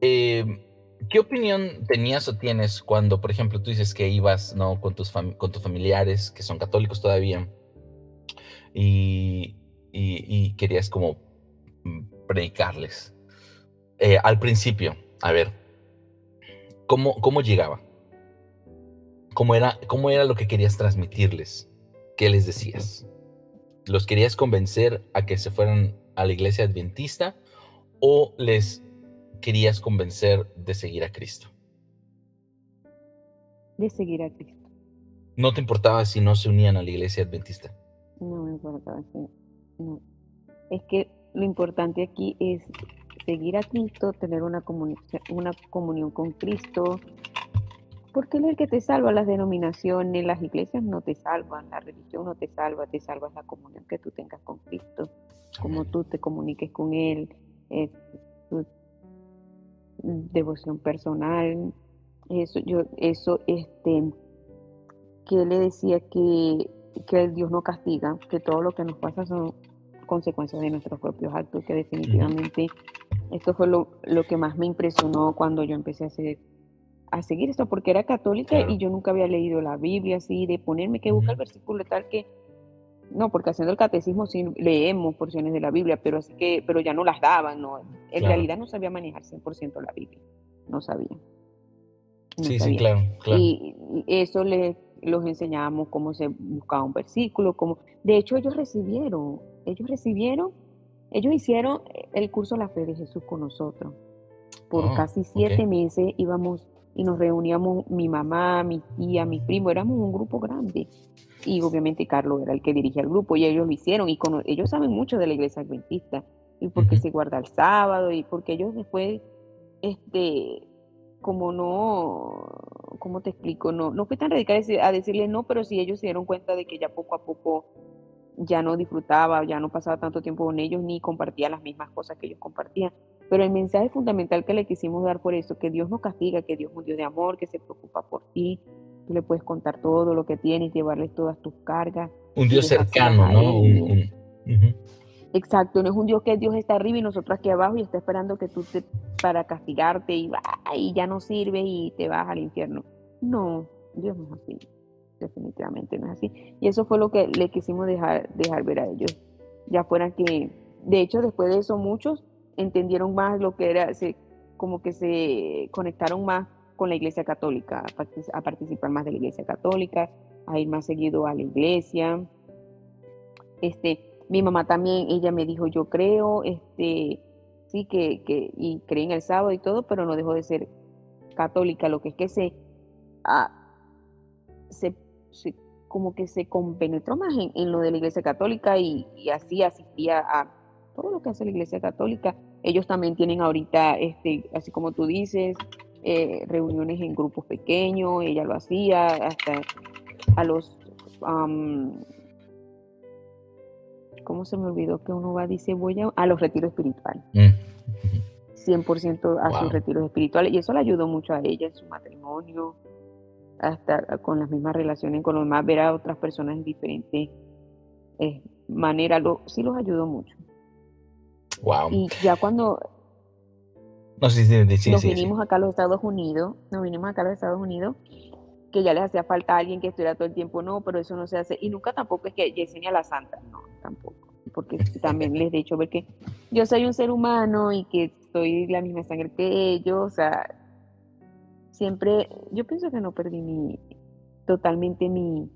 Em, ¿Qué opinión tenías o tienes cuando, por ejemplo, tú dices que ibas ¿no? con, tus con tus familiares que son católicos todavía y, querías como mm, predicarles? Eh, al principio, a ver, ¿cómo, cómo llegaba? ¿Cómo era, ¿Cómo era lo que querías transmitirles? ¿Qué les decías? ¿Los querías convencer a que se fueran a la iglesia adventista o les querías convencer de seguir a Cristo? De seguir a Cristo. ¿No te importaba si no se unían a la iglesia adventista? No me importaba, no. Es que lo importante aquí es seguir a Cristo, tener una comunión, una comunión con Cristo, porque Él es el que te salva. Las denominaciones, las iglesias no te salvan, la religión no te salva, te salva la comunión que tú tengas con Cristo, como tú te comuniques con Él, eh, devoción personal, eso, yo, eso, este, que le decía que, que Dios no castiga, que todo lo que nos pasa son consecuencias de nuestros propios actos, que definitivamente esto fue lo, lo, que más me impresionó cuando yo empecé a hacer a seguir esto, porque era católica y yo nunca había leído la Biblia así, de ponerme que busca el versículo tal que no, porque haciendo el catecismo sí leemos porciones de la Biblia, pero así que, pero ya no las daban, ¿no? En realidad no sabía manejar 100% la Biblia, no sabía. sí, sí, claro, Y, eso les los enseñábamos cómo se buscaba un versículo, cómo, de hecho ellos recibieron, ellos recibieron, ellos hicieron el curso La Fe de Jesús con nosotros. Por Oh, casi siete meses íbamos y nos reuníamos mi mamá, mi tía, mis primos, éramos un grupo grande. Y obviamente Carlos era el que dirigía el grupo y ellos lo hicieron y cono- ellos saben mucho de la iglesia adventista y por qué se guarda el sábado y porque ellos después, este, como no, ¿cómo te explico? No, no fue tan radical a decirle no, pero sí ellos se dieron cuenta de que ya poco a poco ya no disfrutaba, ya no pasaba tanto tiempo con ellos ni compartía las mismas cosas que ellos compartían. Pero el mensaje fundamental que le quisimos dar por eso, que Dios no castiga, que Dios es un Dios de amor, que se preocupa por ti, tú le puedes contar todo lo que tienes, llevarles todas tus cargas. Un Dios cercano, ¿no? Un- un- ujú. Exacto, no es un Dios que Dios está arriba y nosotros aquí abajo y está esperando que tú te para castigarte y, va, y ya no sirves y te vas al infierno. No, Dios no es así. Definitivamente no es así. Y eso fue lo que le quisimos dejar, dejar ver a ellos. Ya fuera que, de hecho, después de eso muchos entendieron más lo que era, se, como que se conectaron más con la iglesia católica, a, partic- a participar más de la iglesia católica, a ir más seguido a la iglesia. Este, mi mamá también, ella me dijo, yo creo, este, sí, que, que y creí en el sábado y todo, pero no dejó de ser católica, lo que es que se, ah, se, se- como que se compenetró más en, en lo de la iglesia católica y, y así asistía a todo lo que hace la iglesia católica. Ellos también tienen ahorita, este, así como tú dices, eh, reuniones en grupos pequeños, ella lo hacía, hasta a los, am, ¿cómo se me olvidó que uno va, dice, voy a, a los retiros espirituales? Mm, ujú. 100% a Wow. sus retiros espirituales y eso le ayudó mucho a ella en su matrimonio, hasta con las mismas relaciones con los demás, ver a otras personas en diferentes eh, maneras, lo, sí los ayudó mucho. Wow. Y ya cuando No, sí, sí, sí, sí, nos vinimos acá a los Estados Unidos, nos vinimos acá a los Estados Unidos, que ya les hacía falta alguien que estuviera todo el tiempo, no, pero eso no se hace, y nunca tampoco es que Yesenia la santa, no, tampoco, porque también les he dicho ver que yo soy un ser humano y que soy la misma sangre que ellos, o sea, siempre, yo pienso que no perdí mi, totalmente mi,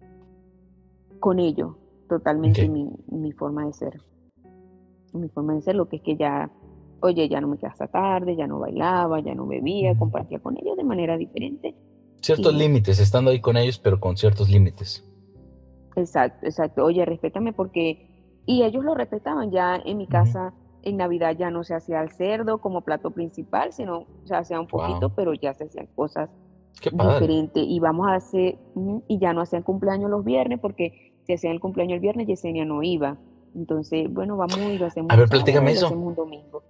con ellos, totalmente mi, mi forma de ser, mi forma de ser, lo que es que ya, oye, ya no me quedaba hasta tarde, ya no bailaba, ya no bebía, compartía con ellos de manera diferente. Ciertos y- límites, estando ahí con ellos, pero con ciertos límites. Exacto, exacto. Oye, respétame porque... Y ellos lo respetaban. Ya en mi casa, en Navidad ya no se hacía el cerdo como plato principal, sino se hacía un poquito, Wow. pero ya se hacían cosas diferentes. Y vamos a hacer... Y ya no hacían cumpleaños los viernes porque si hacían el cumpleaños el viernes, Yesenia no iba. Entonces, bueno, vamos y lo hacemos A ver, platícame eso. un domingo.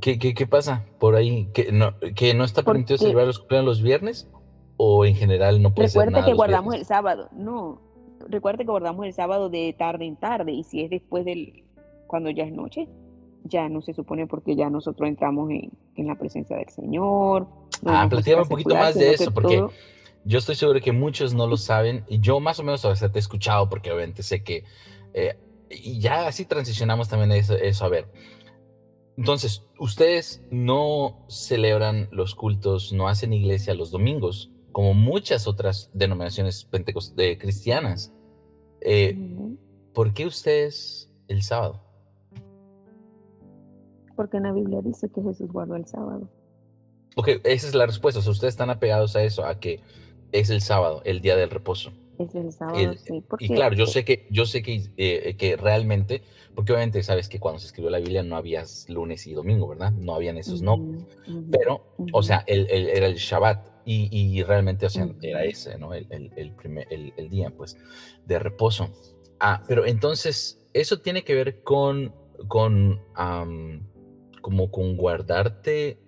¿Qué, qué, qué pasa por ahí? ¿Que no, que no está permitido Porque- celebrar los cumpleaños los viernes? ¿O en general no puede ser Recuerda que guardamos el viernes? sábado. No, recuerda que guardamos el sábado de tarde en tarde. Y si es después del, cuando ya es noche, ya no se supone porque ya nosotros entramos en, en la presencia del Señor. no Ah, música un poquito más de eso, porque todo- yo estoy seguro que muchos no lo saben. Y yo más o menos o sea, te he escuchado, porque obviamente sé que... eh, y ya así transicionamos también eso, eso. A ver, entonces, ustedes no celebran los cultos, no hacen iglesia los domingos, como muchas otras denominaciones pentecos- de cristianas. Eh. ¿Por qué ustedes el sábado? Porque en la Biblia dice que Jesús guardó el sábado. Ok, esa es la respuesta. O sea, ustedes están apegados a eso, a que es el sábado, el día del reposo. Es el sábado, El- sí. Porque, Y claro, yo sé que, yo sé que, eh, que realmente, porque obviamente sabes que cuando se escribió la Biblia no había lunes y domingo, ¿verdad? No habían esos no. Pero, o sea, el, el- era el Shabbat y, y realmente, o sea, era ese, ¿no? El, primer, el, día, pues, de reposo. Ah, pero entonces, eso tiene que ver con, con, como con guardarte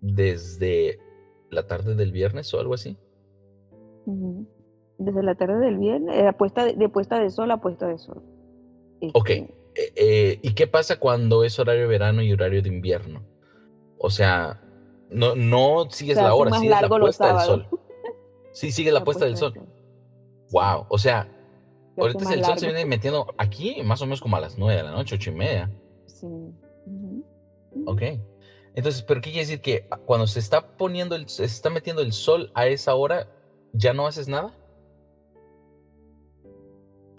desde la tarde del viernes o algo así. Desde la tarde del viernes, eh, puesta de, de puesta de sol a puesta de sol. Ok. Este, Eh, eh, ¿Y qué pasa cuando es horario de verano y horario de invierno? O sea, no, no sigues la hora, sigues la puesta del sol. Sí, sigues la, puesta del sol. Wow, o sea, Se ahorita el sol se viene metiendo aquí más o menos como a las nueve de la noche, ocho y media. Sí. Ok. Entonces, ¿pero qué quiere decir? Que cuando se está poniendo, el, se está metiendo el sol a esa hora, ¿ya no haces nada?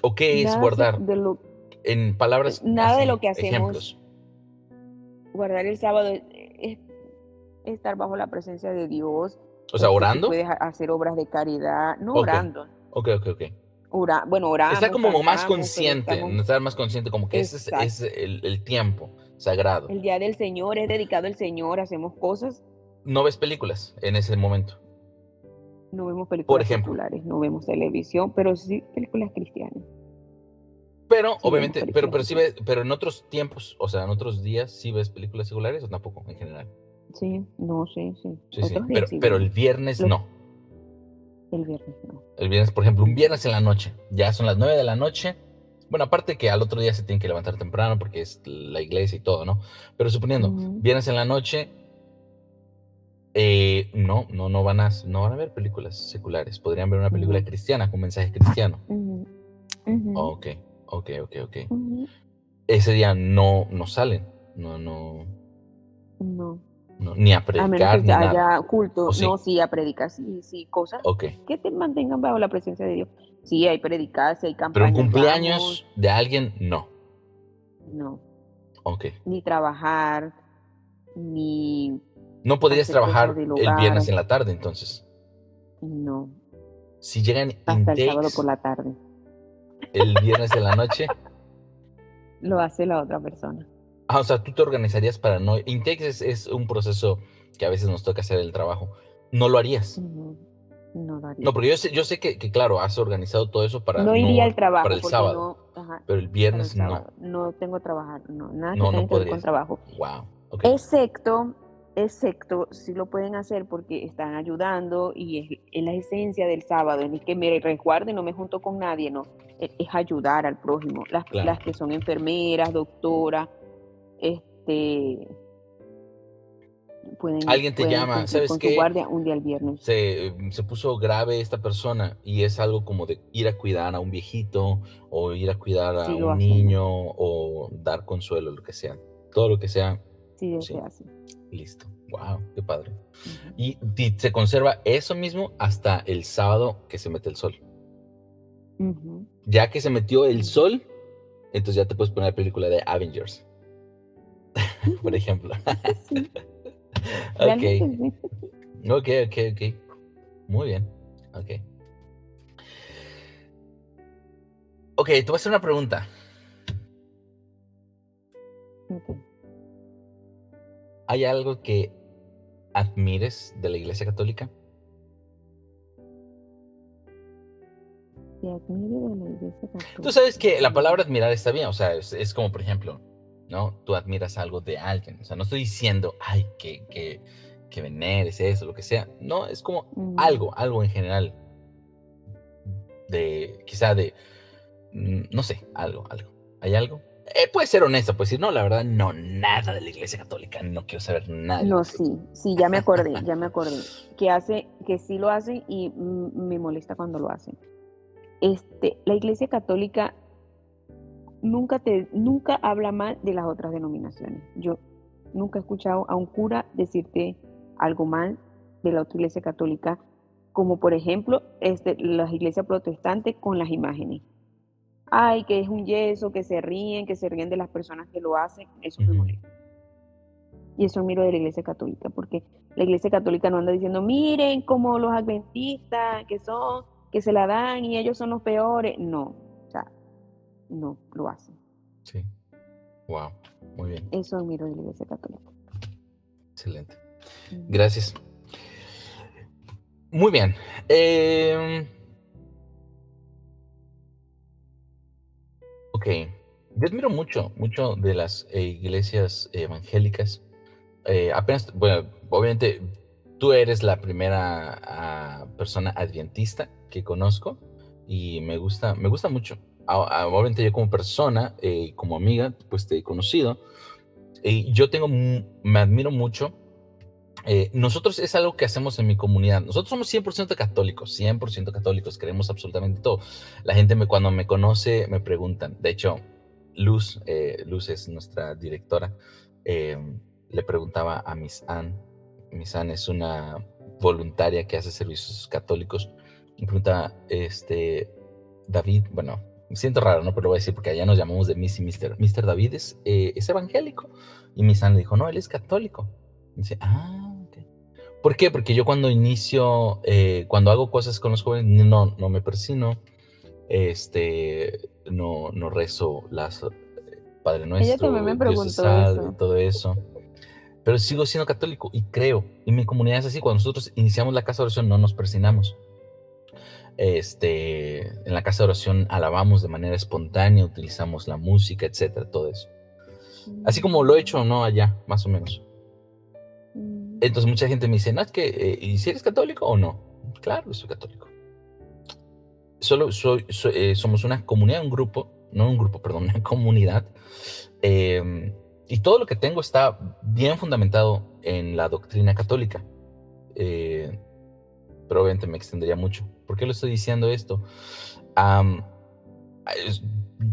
¿O qué es Nada guardar? de lo- En palabras. nada de así, lo que hacemos. Ejemplos. guardar el sábado es, es estar bajo la presencia de Dios. O sea, orando. puedes ha- hacer obras de caridad, no Ok. orando. Ok, ok, ok. Ora, bueno, oramos. Está como más consciente, estamos- estar más consciente, como que ese es, Exacto. es el, el tiempo sagrado. El día del Señor es dedicado al Señor, hacemos cosas, No ves películas en ese momento. No vemos películas ejemplo. seculares, no vemos televisión, pero sí películas cristianas. Pero, Sí, obviamente, pero, pero sí ves, pero en otros tiempos, o sea, en otros días, ¿sí ves películas seculares o tampoco, en general? Sí, no, sí, sí. Sí, sí. Pero, sí pero el viernes Los- no. El viernes no. El viernes, por ejemplo, un viernes en la noche. Ya son las 9 de la noche. Bueno, aparte que al otro día se tienen que levantar temprano porque es la iglesia y todo, ¿no? Pero suponiendo, viernes en la noche, eh, no, no, no van a, no van a ver películas seculares. Podrían ver una película No. cristiana con mensaje cristiano. Ujú, ujú, Ok, ok, ok, ok. ujú. Ese día no, no salen, no, no, No. no, ni a A menos predicar que ni nada. haya culto, ¿O sí? no, sí, a predicar, sí, sí, cosas Ok, que te mantengan bajo la presencia de Dios. Sí, hay predicar, sí hay pero campañas. un cumpleaños de alguien, no. no, Ok. ni trabajar, ni, No podrías trabajar el viernes en la tarde, entonces. no, Si llegan hasta el sábado por la tarde. el viernes en la noche, Lo hace la otra persona. ah, o sea, tú te organizarías para no. Intakes es, es un proceso que a veces nos toca hacer el trabajo. No lo harías. No, no lo haría. No, porque yo sé, yo sé que, que, claro, has organizado todo eso para. no iría al trabajo para el sábado. no, ajá, Pero el viernes no. no tengo trabajar, no, nada No, que no tenga que ver podrías. con trabajo. Wow. Ok. Excepto, excepto, si lo pueden hacer porque están ayudando y es, es la esencia del sábado, es que me resguarde, no me junto con nadie, no, es, es ayudar al prójimo. Las, Claro. las que son enfermeras, doctoras, este pueden, Alguien te pueden llama, ¿sabes con qué? guardia un día al viernes. se, se puso grave esta persona y es algo como de ir a cuidar a un viejito o ir a cuidar a Sí, un niño o dar consuelo, lo que sea. Todo lo que sea, Sí, sí. se hace. listo. Wow, qué padre. Y, y se conserva eso mismo hasta el sábado que se mete el sol. Ya que se metió el sol, entonces ya te puedes poner la película de Avengers, por ejemplo. Sí, ok, ok, ok, ok. Muy bien. Ok. Ok, te voy a hacer una pregunta. Ok. ¿Hay algo que admires de la Iglesia Católica? Que admire de la iglesia Tú sabes que la palabra admirar está bien, o sea, es, es como, por ejemplo, ¿no? Tú admiras algo de alguien, o sea, no estoy diciendo, ay, que, que, que veneres eso, lo que sea. No, es como Mm, algo, algo en general. De, quizá de, mm, no sé, algo, algo. ¿Hay algo? Eh, puede ser honesta, puede decir, no, la verdad, no, nada de la Iglesia Católica, no quiero saber nada. No, sí, sí, ya me acordé, ya me acordé. Que hace, que sí lo hacen y me molesta cuando lo hacen. Este, la Iglesia Católica nunca te, nunca habla mal de las otras denominaciones. Yo nunca he escuchado a un cura decirte algo mal de la otra Iglesia Católica, como por ejemplo, este, las iglesias protestantes con las imágenes. Ay, que es un yeso, que se ríen, que se ríen de las personas que lo hacen, eso me molesta. Y eso miro de la iglesia católica, porque la iglesia católica no anda diciendo, miren como los adventistas que son, que se la dan y ellos son los peores. No, o sea, no lo hacen. Sí. Wow, muy bien, Eso admiro de la iglesia católica. excelente. Gracias. Muy bien. em, ok. Yo admiro mucho, mucho de las eh, iglesias evangélicas. Eh, apenas, bueno, obviamente tú eres la primera ah, persona adventista que conozco y me gusta, me gusta mucho. Ah, ah, obviamente yo como persona, eh, como amiga, pues te he conocido. Y yo tengo, mu- me admiro mucho eh, nosotros es algo que hacemos en mi comunidad. Nosotros somos 100% católicos, 100% católicos, creemos absolutamente todo. La gente me, cuando me conoce me preguntan, de hecho, Luz, eh, Luz es nuestra directora, eh, le preguntaba a Miss Ann, Miss Ann es una voluntaria que hace servicios católicos, me preguntaba, este, David, bueno, me siento raro, ¿no? Pero lo voy a decir porque allá nos llamamos de Miss y Mister. Mister David es, eh, es evangélico. Y Miss Ann le dijo, no, él es católico. Dice, ah. ¿Por qué? Porque yo cuando inicio, eh, cuando hago cosas con los jóvenes, no, no me persino, este, no, no rezo las Padre Nuestro, Ella también me preguntó eso. todo eso. Pero sigo siendo católico y creo, y mi comunidad es así, cuando nosotros iniciamos la casa de oración no nos persinamos. Este, en la casa de oración alabamos de manera espontánea, utilizamos la música, etcétera, todo eso. Así como lo he hecho, ¿no? Allá, más o menos. Entonces mucha gente me dice, no, es que, eh, ¿y si eres católico o no? Claro soy católico. Solo soy, so- eh, somos una comunidad, un grupo, no un grupo, perdón, una comunidad. eh, y todo lo que tengo está bien fundamentado en la doctrina católica. Eh, pero obviamente me extendería mucho. ¿Por qué lo estoy diciendo esto? Es-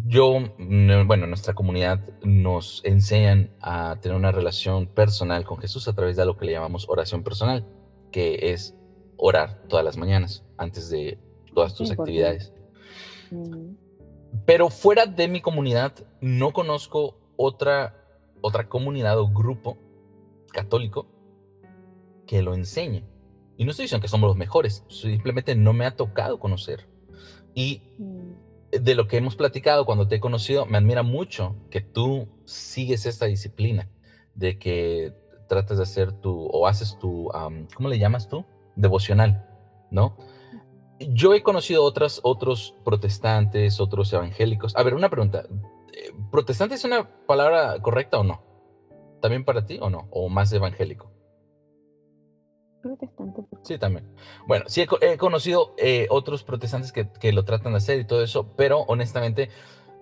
yo, bueno, en nuestra comunidad nos enseñan a tener una relación personal con Jesús a través de lo que le llamamos oración personal, que es orar todas las mañanas antes de todas tus actividades. mm, Pero fuera de mi comunidad no conozco otra, otra comunidad o grupo católico que lo enseñe. Y no estoy diciendo que somos los mejores, simplemente no me ha tocado conocer. Y mm, de lo que hemos platicado cuando te he conocido, me admira mucho que tú sigues esta disciplina, de que tratas de hacer tu, o haces tu, ¿cómo le llamas tú? Devocional, ¿no? Yo he conocido otras, otros protestantes, otros evangélicos. A ver, una pregunta. eh, ¿Protestante es una palabra correcta o no? ¿También para ti o no? ¿O más evangélico? Protestante. Sí, también. Bueno, sí he, co- he conocido eh, otros protestantes que, que lo tratan de hacer y todo eso, pero honestamente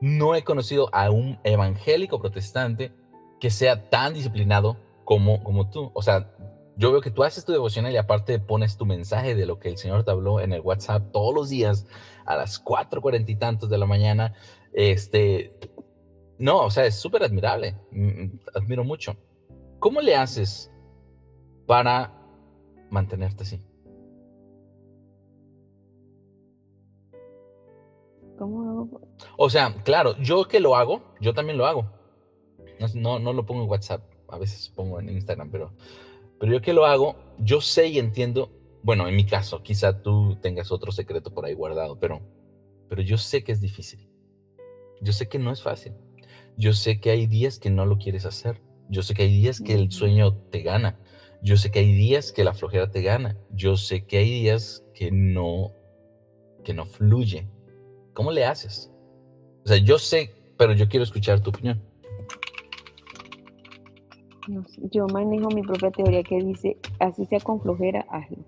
no he conocido a un evangélico protestante que sea tan disciplinado como, como tú. O sea, yo veo que tú haces tu devocional y aparte pones tu mensaje de lo que el Señor te habló en el WhatsApp todos los días a las cuatro cuarenta y tantos de la mañana. Este, no, o sea, es súper admirable. Mm, Admiro mucho. ¿Cómo le haces para mantenerte así? ¿Cómo hago? O sea, claro, yo que lo hago, yo también lo hago. No, no, no lo pongo en WhatsApp, a veces pongo en Instagram, pero, pero yo que lo hago, yo sé y entiendo, bueno, en mi caso, quizá tú tengas otro secreto por ahí guardado, pero, pero yo sé que es difícil. Yo sé que no es fácil. Yo sé que hay días que no lo quieres hacer. Yo sé que hay días que el Ujú. sueño te gana. Yo sé que hay días que la flojera te gana. Yo sé que hay días que no, que no fluye. ¿Cómo le haces? O sea, yo sé, pero yo quiero escuchar tu opinión. No Yo manejo mi propia teoría que dice, así sea con flojera, hazlo.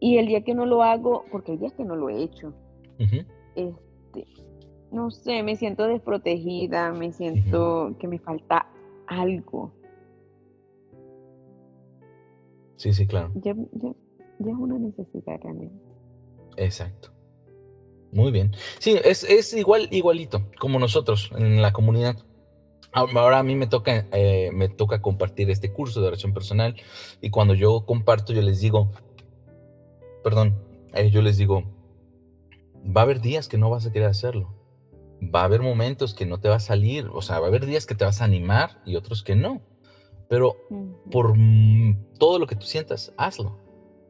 Y el día que no lo hago, porque hay días que no lo he hecho, Ujú, este, no sé, me siento desprotegida, me siento que me falta algo. Sí, sí, claro. Ya, ya, ya es una necesidad realmente. Exacto. Muy bien. Sí, es, es igual, igualito, como nosotros en la comunidad. Ahora a mí me toca, eh, me toca compartir este curso de oración personal y cuando yo comparto, yo les digo, perdón, eh, yo les digo, va a haber días que no vas a querer hacerlo. Va a haber momentos que no te va a salir, o sea, va a haber días que te vas a animar y otros que no. Pero por todo lo que tú sientas, hazlo.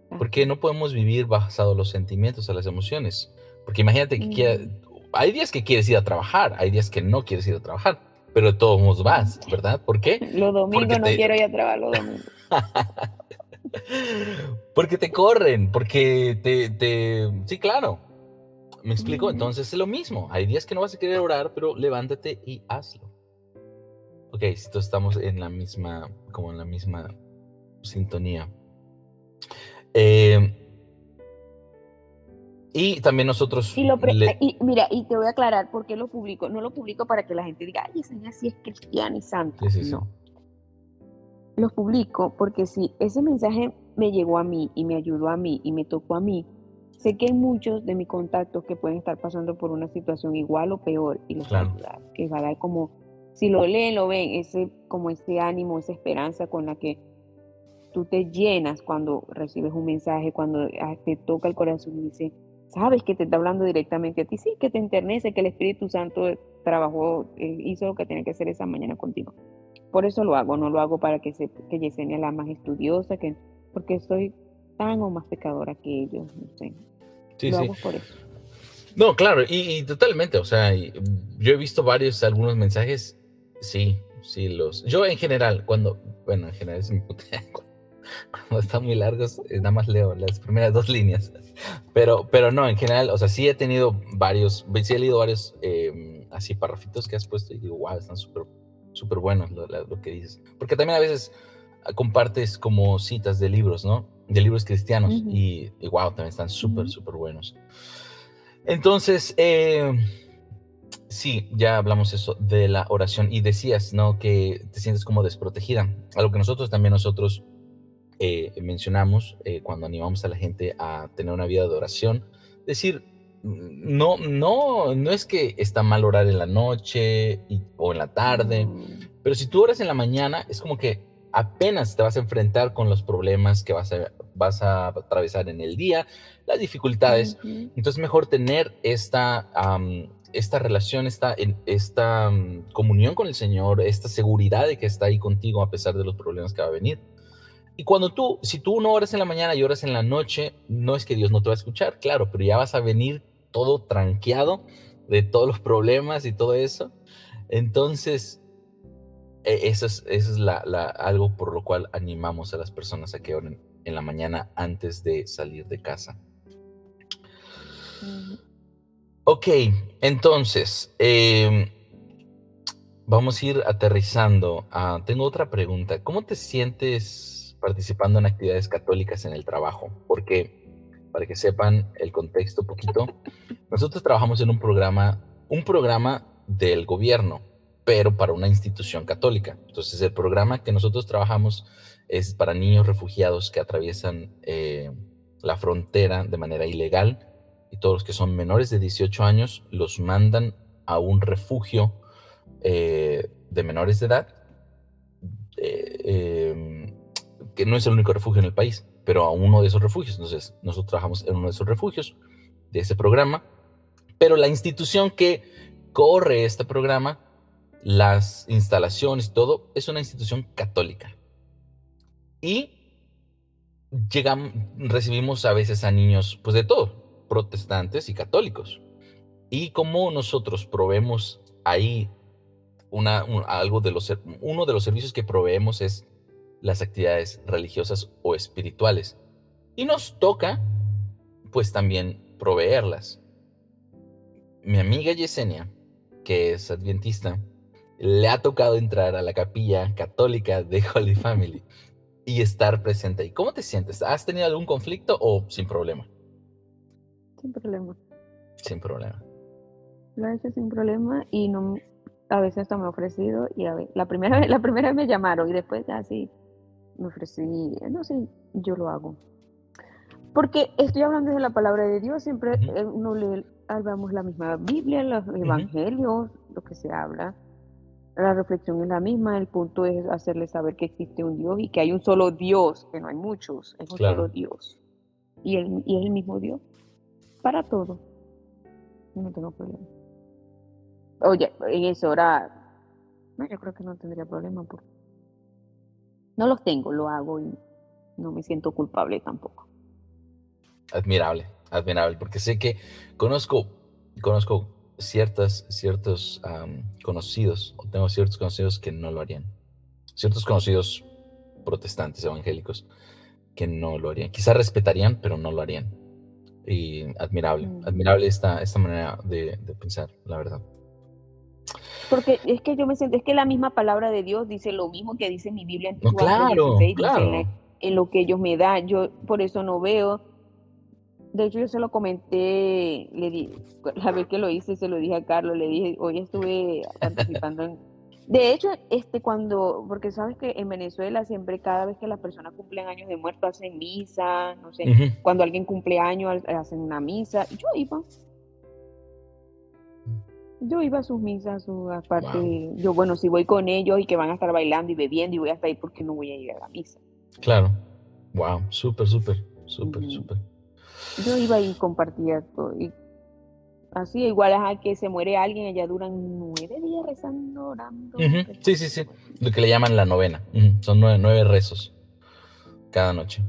Ajá. Porque no podemos vivir basado a los sentimientos, a las emociones. Porque imagínate que quiera- hay días que quieres ir a trabajar, hay días que no quieres ir a trabajar, pero de todos modos vas, ¿verdad? ¿Por qué? Los domingos Porque no te- quiero ir a trabajar los domingos. porque te corren, porque te, te... Sí, claro. ¿Me explico? Entonces es lo mismo. Hay días que no vas a querer orar, pero levántate y hazlo. Ok, si todos estamos en la misma, como en la misma sintonía. Eh, y también nosotros... Y, lo le- y mira, y te voy a aclarar por qué lo publico. No lo publico para que la gente diga, ay, esa niña sí es cristiana y santa. Sí, sí, sí. No. Lo publico porque si ese mensaje me llegó a mí y me ayudó a mí y me tocó a mí, sé que hay muchos de mis contactos que pueden estar pasando por una situación igual o peor y los Claro. ayudar. Que va a dar como, si lo leen, lo ven, ese, como ese ánimo, esa esperanza con la que tú te llenas cuando recibes un mensaje, cuando ah, te toca el corazón y dice, sabes que te está hablando directamente a ti, sí, que te enternece, que el Espíritu Santo trabajó, eh, hizo lo que tenía que hacer esa mañana contigo. Por eso lo hago, no lo hago para que, se, que Yesenia es la más estudiosa, que porque soy tan o más pecadora que ellos, no sé. lo hago por eso. No, claro, y, totalmente, o sea, yo he visto varios, algunos mensajes, sí, sí, los... Yo en general, cuando, bueno, en general es mi cuando están muy largos, eh, nada más leo las primeras dos líneas, pero, pero no, en general, o sea, sí he tenido varios, sí he leído varios em, así parrafitos que has puesto y digo, wow, están súper, súper buenos lo, que dices, porque también a veces ah, compartes como citas de libros, ¿no? De libros cristianos y, wow, también están súper, súper buenos. Entonces, eh, sí, ya hablamos eso de la oración y decías, ¿no? Que te sientes como desprotegida. Algo que nosotros también nosotros eh, mencionamos eh, cuando animamos a la gente a tener una vida de oración. Decir, no, no, no es que está mal orar en la noche o en la tarde, pero si tú oras en la mañana, es como que apenas te vas a enfrentar con los problemas que vas a, vas a atravesar en el día, las dificultades. Entonces, mejor tener esta, esta relación, esta, esta comunión con el Señor, esta seguridad de que está ahí contigo a pesar de los problemas que va a venir. Y cuando tú, si tú no oras en la mañana y oras en la noche, no es que Dios no te va a escuchar, claro, pero ya vas a venir todo tranqueado de todos los problemas y todo eso. Entonces, e, eso es, eso es la, algo por lo cual animamos a las personas a que oren en la mañana antes de salir de casa. Ok, entonces, em, vamos a ir aterrizando. Ah, tengo otra pregunta. ¿Cómo te sientes participando en actividades católicas en el trabajo? Porque, para que sepan el contexto un poquito, nosotros trabajamos en un programa, un programa del gobierno, pero para una institución católica. Entonces, el programa que nosotros trabajamos es para niños refugiados que atraviesan eh, la frontera de manera ilegal y todos los que son menores de 18 años los mandan a un refugio eh, de menores de edad, eh, em, que no es el único refugio en el país, pero a uno de esos refugios. Entonces, nosotros trabajamos en uno de esos refugios de ese programa, pero la institución que corre este programa, las instalaciones y todo, es una institución católica. Y llegamos, recibimos a veces a niños, pues de todo, protestantes y católicos. Y como nosotros proveemos ahí algo de los, uno de los servicios que proveemos es las actividades religiosas o espirituales. Y nos toca, pues también proveerlas. Mi amiga Yesenia, que es adventista, le ha tocado entrar a la capilla católica de Holy Family y estar presente ahí. ¿Cómo te sientes? ¿Has tenido algún conflicto o sin problema? Sin problema. Sin problema. Lo he hecho sin problema y no a veces hasta me he ofrecido y a ver, la primera vez, la primera vez me llamaron y después ya sí me ofrecí, no sé, yo lo hago. Porque estoy hablando de la palabra de Dios, siempre eh, uno lee, hablamos la misma Biblia, los evangelios, lo que se habla. La reflexión es la misma, el punto es hacerle saber que existe un Dios y que hay un solo Dios, que no hay muchos, es un solo Dios. Y, el, y es el mismo Dios para todo. No tengo problema. Oye, en eso hora, no, yo creo que no tendría problema no los tengo, lo hago y no me siento culpable tampoco. Admirable, admirable, porque sé que conozco, conozco ciertas, ciertos conocidos, o tengo ciertos conocidos que no lo harían. Ciertos conocidos protestantes, evangélicos, que no lo harían. Quizás respetarían, pero no lo harían. Y admirable, mm. admirable esta, esta manera de, pensar, la verdad. Porque es que yo me siento, es que la misma palabra de Dios dice lo mismo que dice mi Biblia en no, claro, claro. en, lo que ellos me dan. Yo por eso no veo. De hecho, yo se lo comenté, le di, la vez que lo hice, se lo dije a Carlos, le dije, hoy estuve participando en, de hecho, este cuando, porque sabes que en Venezuela siempre cada vez que las personas cumplen años de muerto hacen misa, no sé, cuando alguien cumple años hacen una misa, yo iba. Yo iba a sus misas, su aparte, yo bueno, si voy con ellos y que van a estar bailando y bebiendo y voy hasta ahí, porque no voy a ir a la misa? Claro. Wow, súper, súper, súper, súper. Yo iba y compartía todo. Y Así, igual a que se muere alguien, ella duran nueve días rezando, orando. Sí, sí, sí. Lo que le llaman la novena. Son nueve, nueve, rezos cada noche.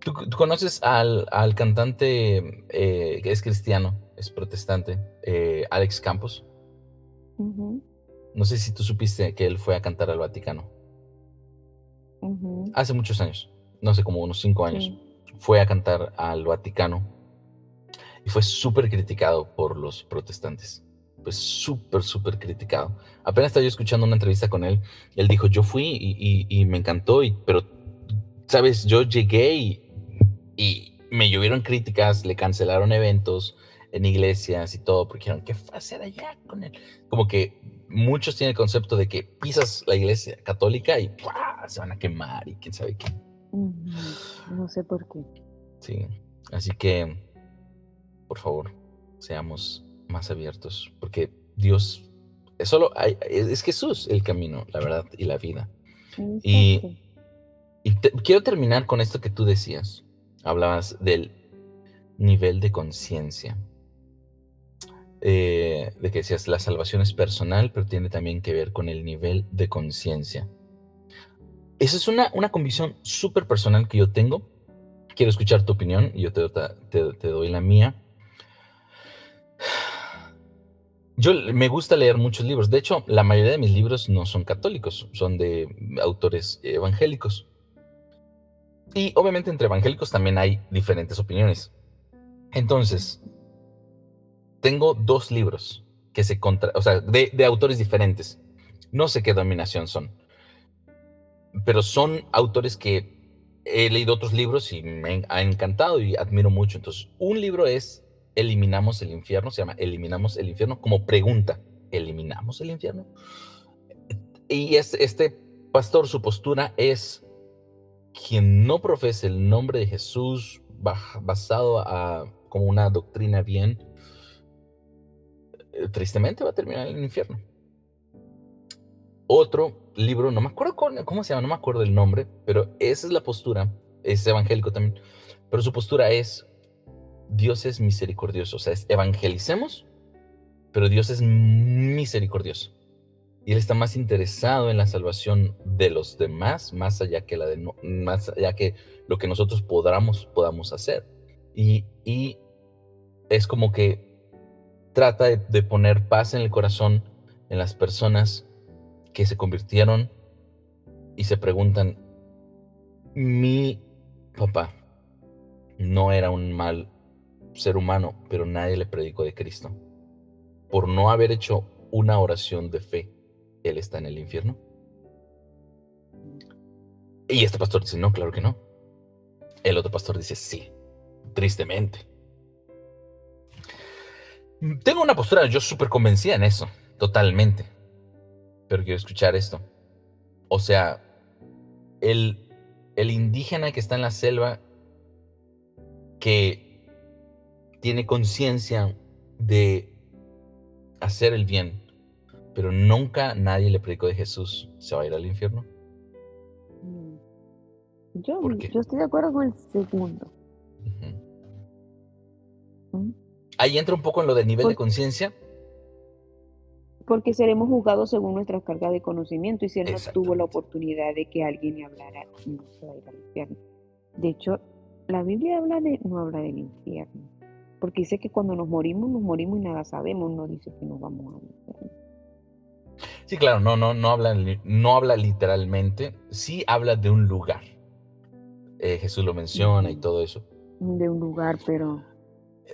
¿Tú, conoces al, cantante eh, que es cristiano, es protestante, eh, Alex Campos? No sé si tú supiste que él fue a cantar al Vaticano. Hace muchos años, no sé, como unos cinco años. Fue a cantar al Vaticano y fue súper criticado por los protestantes. Pues súper, súper criticado. Apenas estaba yo escuchando una entrevista con él. Él dijo, yo fui y, me encantó, y, pero, sabes, yo llegué y y me llovieron críticas, le cancelaron eventos en iglesias y todo, porque dijeron, ¿qué fue hacer allá con él? Como que muchos tienen el concepto de que pisas la iglesia católica y se van a quemar y quién sabe qué. No sé por qué. Sí, así que, por favor, seamos más abiertos, porque Dios es solo, es Jesús el camino, la verdad y la vida. Y, quiero terminar con esto que tú decías hablabas del nivel de conciencia. Eh, de que decías, la salvación es personal, pero tiene también que ver con el nivel de conciencia. Esa es una, una convicción súper personal que yo tengo. Quiero escuchar tu opinión y yo te, te, doy la mía. Yo me gusta leer muchos libros. De hecho, la mayoría de mis libros no son católicos, son de autores evangélicos. Y obviamente entre evangélicos también hay diferentes opiniones. Entonces, tengo dos libros que se contra, o sea, de, autores diferentes. No sé qué dominación son, pero son autores que he leído otros libros y me ha encantado y admiro mucho. Entonces, un libro es Eliminamos el infierno, se llama Eliminamos el infierno como pregunta. ¿Eliminamos el infierno? Y es, este pastor, su postura es quien no profese el nombre de Jesús basado como una doctrina bien, eh, tristemente va a terminar en el infierno. Otro libro, no me acuerdo cómo, se llama, no me acuerdo el nombre, pero esa es la postura, es evangélico también, pero su postura es, Dios es misericordioso, o sea, es evangelicemos, pero Dios es misericordioso y él está más interesado en la salvación de los demás, más allá que la de más allá que lo que nosotros podamos, podamos hacer. Y, es como que trata de, poner paz en el corazón en las personas que se convirtieron y se preguntan, mi papá no era un mal ser humano, pero nadie le predicó de Cristo. Por no haber hecho una oración de fe él está en el infierno? Y este pastor dice, no, claro que no. El otro pastor dice, sí, tristemente. Tengo una postura, yo súper convencida en eso, totalmente. Pero quiero escuchar esto. O sea, el, el indígena que está en la selva, que tiene conciencia de hacer el bien, pero nunca nadie le predicó de Jesús, ¿se va a ir al infierno? Mm. Yo, yo estoy de acuerdo con el segundo. ¿Mm? Ahí entra un poco en lo del nivel de conciencia. Porque seremos juzgados según nuestra carga de conocimiento y si él no tuvo la oportunidad de que alguien le hablara, no se va a ir al infierno. De hecho, la Biblia habla de, no habla del infierno. Porque dice que cuando nos morimos, nos morimos y nada sabemos, no dice que nos vamos infierno. Sí, claro, no, no, no habla, no habla literalmente, sí habla de un lugar. Eh, Jesús lo menciona y todo eso. De un lugar, pero.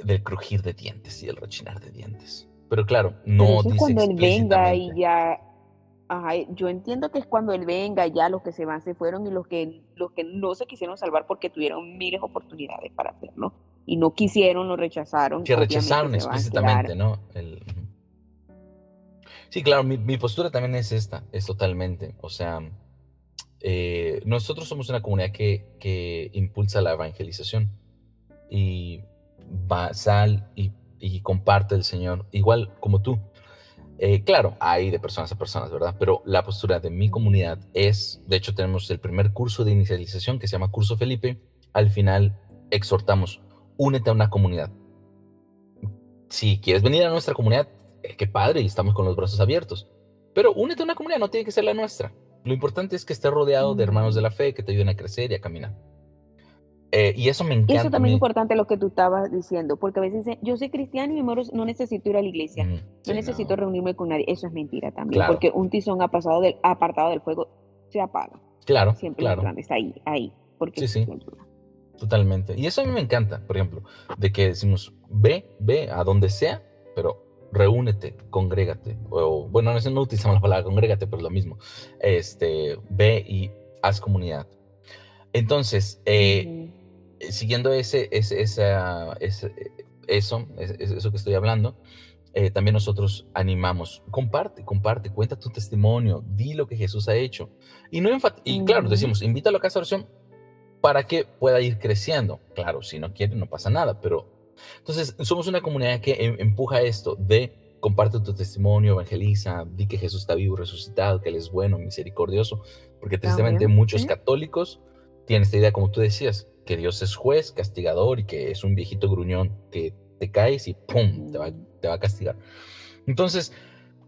Del crujir de dientes y el rechinar de dientes. Pero claro, no dice cuando él venga y ya. Ajá, yo entiendo que es cuando él venga, ya los que se van se fueron y los que, los que no se quisieron salvar porque tuvieron miles de oportunidades para hacerlo y no quisieron, lo rechazaron. Que rechazaron explícitamente, ¿no? El, Sí, claro, mi, postura también es esta, es totalmente. O sea, eh, nosotros somos una comunidad que, impulsa la evangelización y va, sal y, comparte el Señor, igual como tú. Eh, claro, hay de personas a personas, ¿verdad? Pero la postura de mi comunidad es, de hecho tenemos el primer curso de inicialización que se llama Curso Felipe. Al final exhortamos, únete a una comunidad. Si quieres venir a nuestra comunidad, eh, qué padre y estamos con los brazos abiertos. Pero únete a una comunidad, no tiene que ser la nuestra. Lo importante es que estés rodeado de hermanos de la fe que te ayuden a crecer y a caminar. Eh, y eso me encanta. Y eso también es importante lo que tú estabas diciendo, porque a veces dicen, yo soy cristiano y no necesito ir a la iglesia, Mm, no necesito no. reunirme con nadie. Eso es mentira también, Claro. porque un tizón ha pasado del, apartado del fuego se apaga. Claro, Siempre claro. está ahí, ahí. Porque Sí, sí. siempre- Totalmente. Y eso a mí me encanta, por ejemplo, de que decimos, ve, ve a donde sea, pero reúnete, congrégate. O, bueno, no, no utilizamos la palabra congrégate, pero es lo mismo. Este, ve y haz comunidad. Entonces, eh, Ujú. siguiendo ese, ese, esa, ese- eso, es- es- eso que estoy hablando, eh, también nosotros animamos, comparte, comparte, cuenta tu testimonio, di lo que Jesús ha hecho. Y, no y claro, decimos, invítalo a casa de oración para que pueda ir creciendo. Claro, si no quiere, no pasa nada, pero entonces somos una comunidad que em- empuja esto de comparte tu testimonio, evangeliza, di que Jesús está vivo, resucitado, que Él es bueno, misericordioso, porque tristemente También, muchos sí. católicos tienen esta idea, como tú decías, que Dios es juez, castigador y que es un viejito gruñón que te caes y ¡pum! te va, Mm. te va a castigar. Entonces,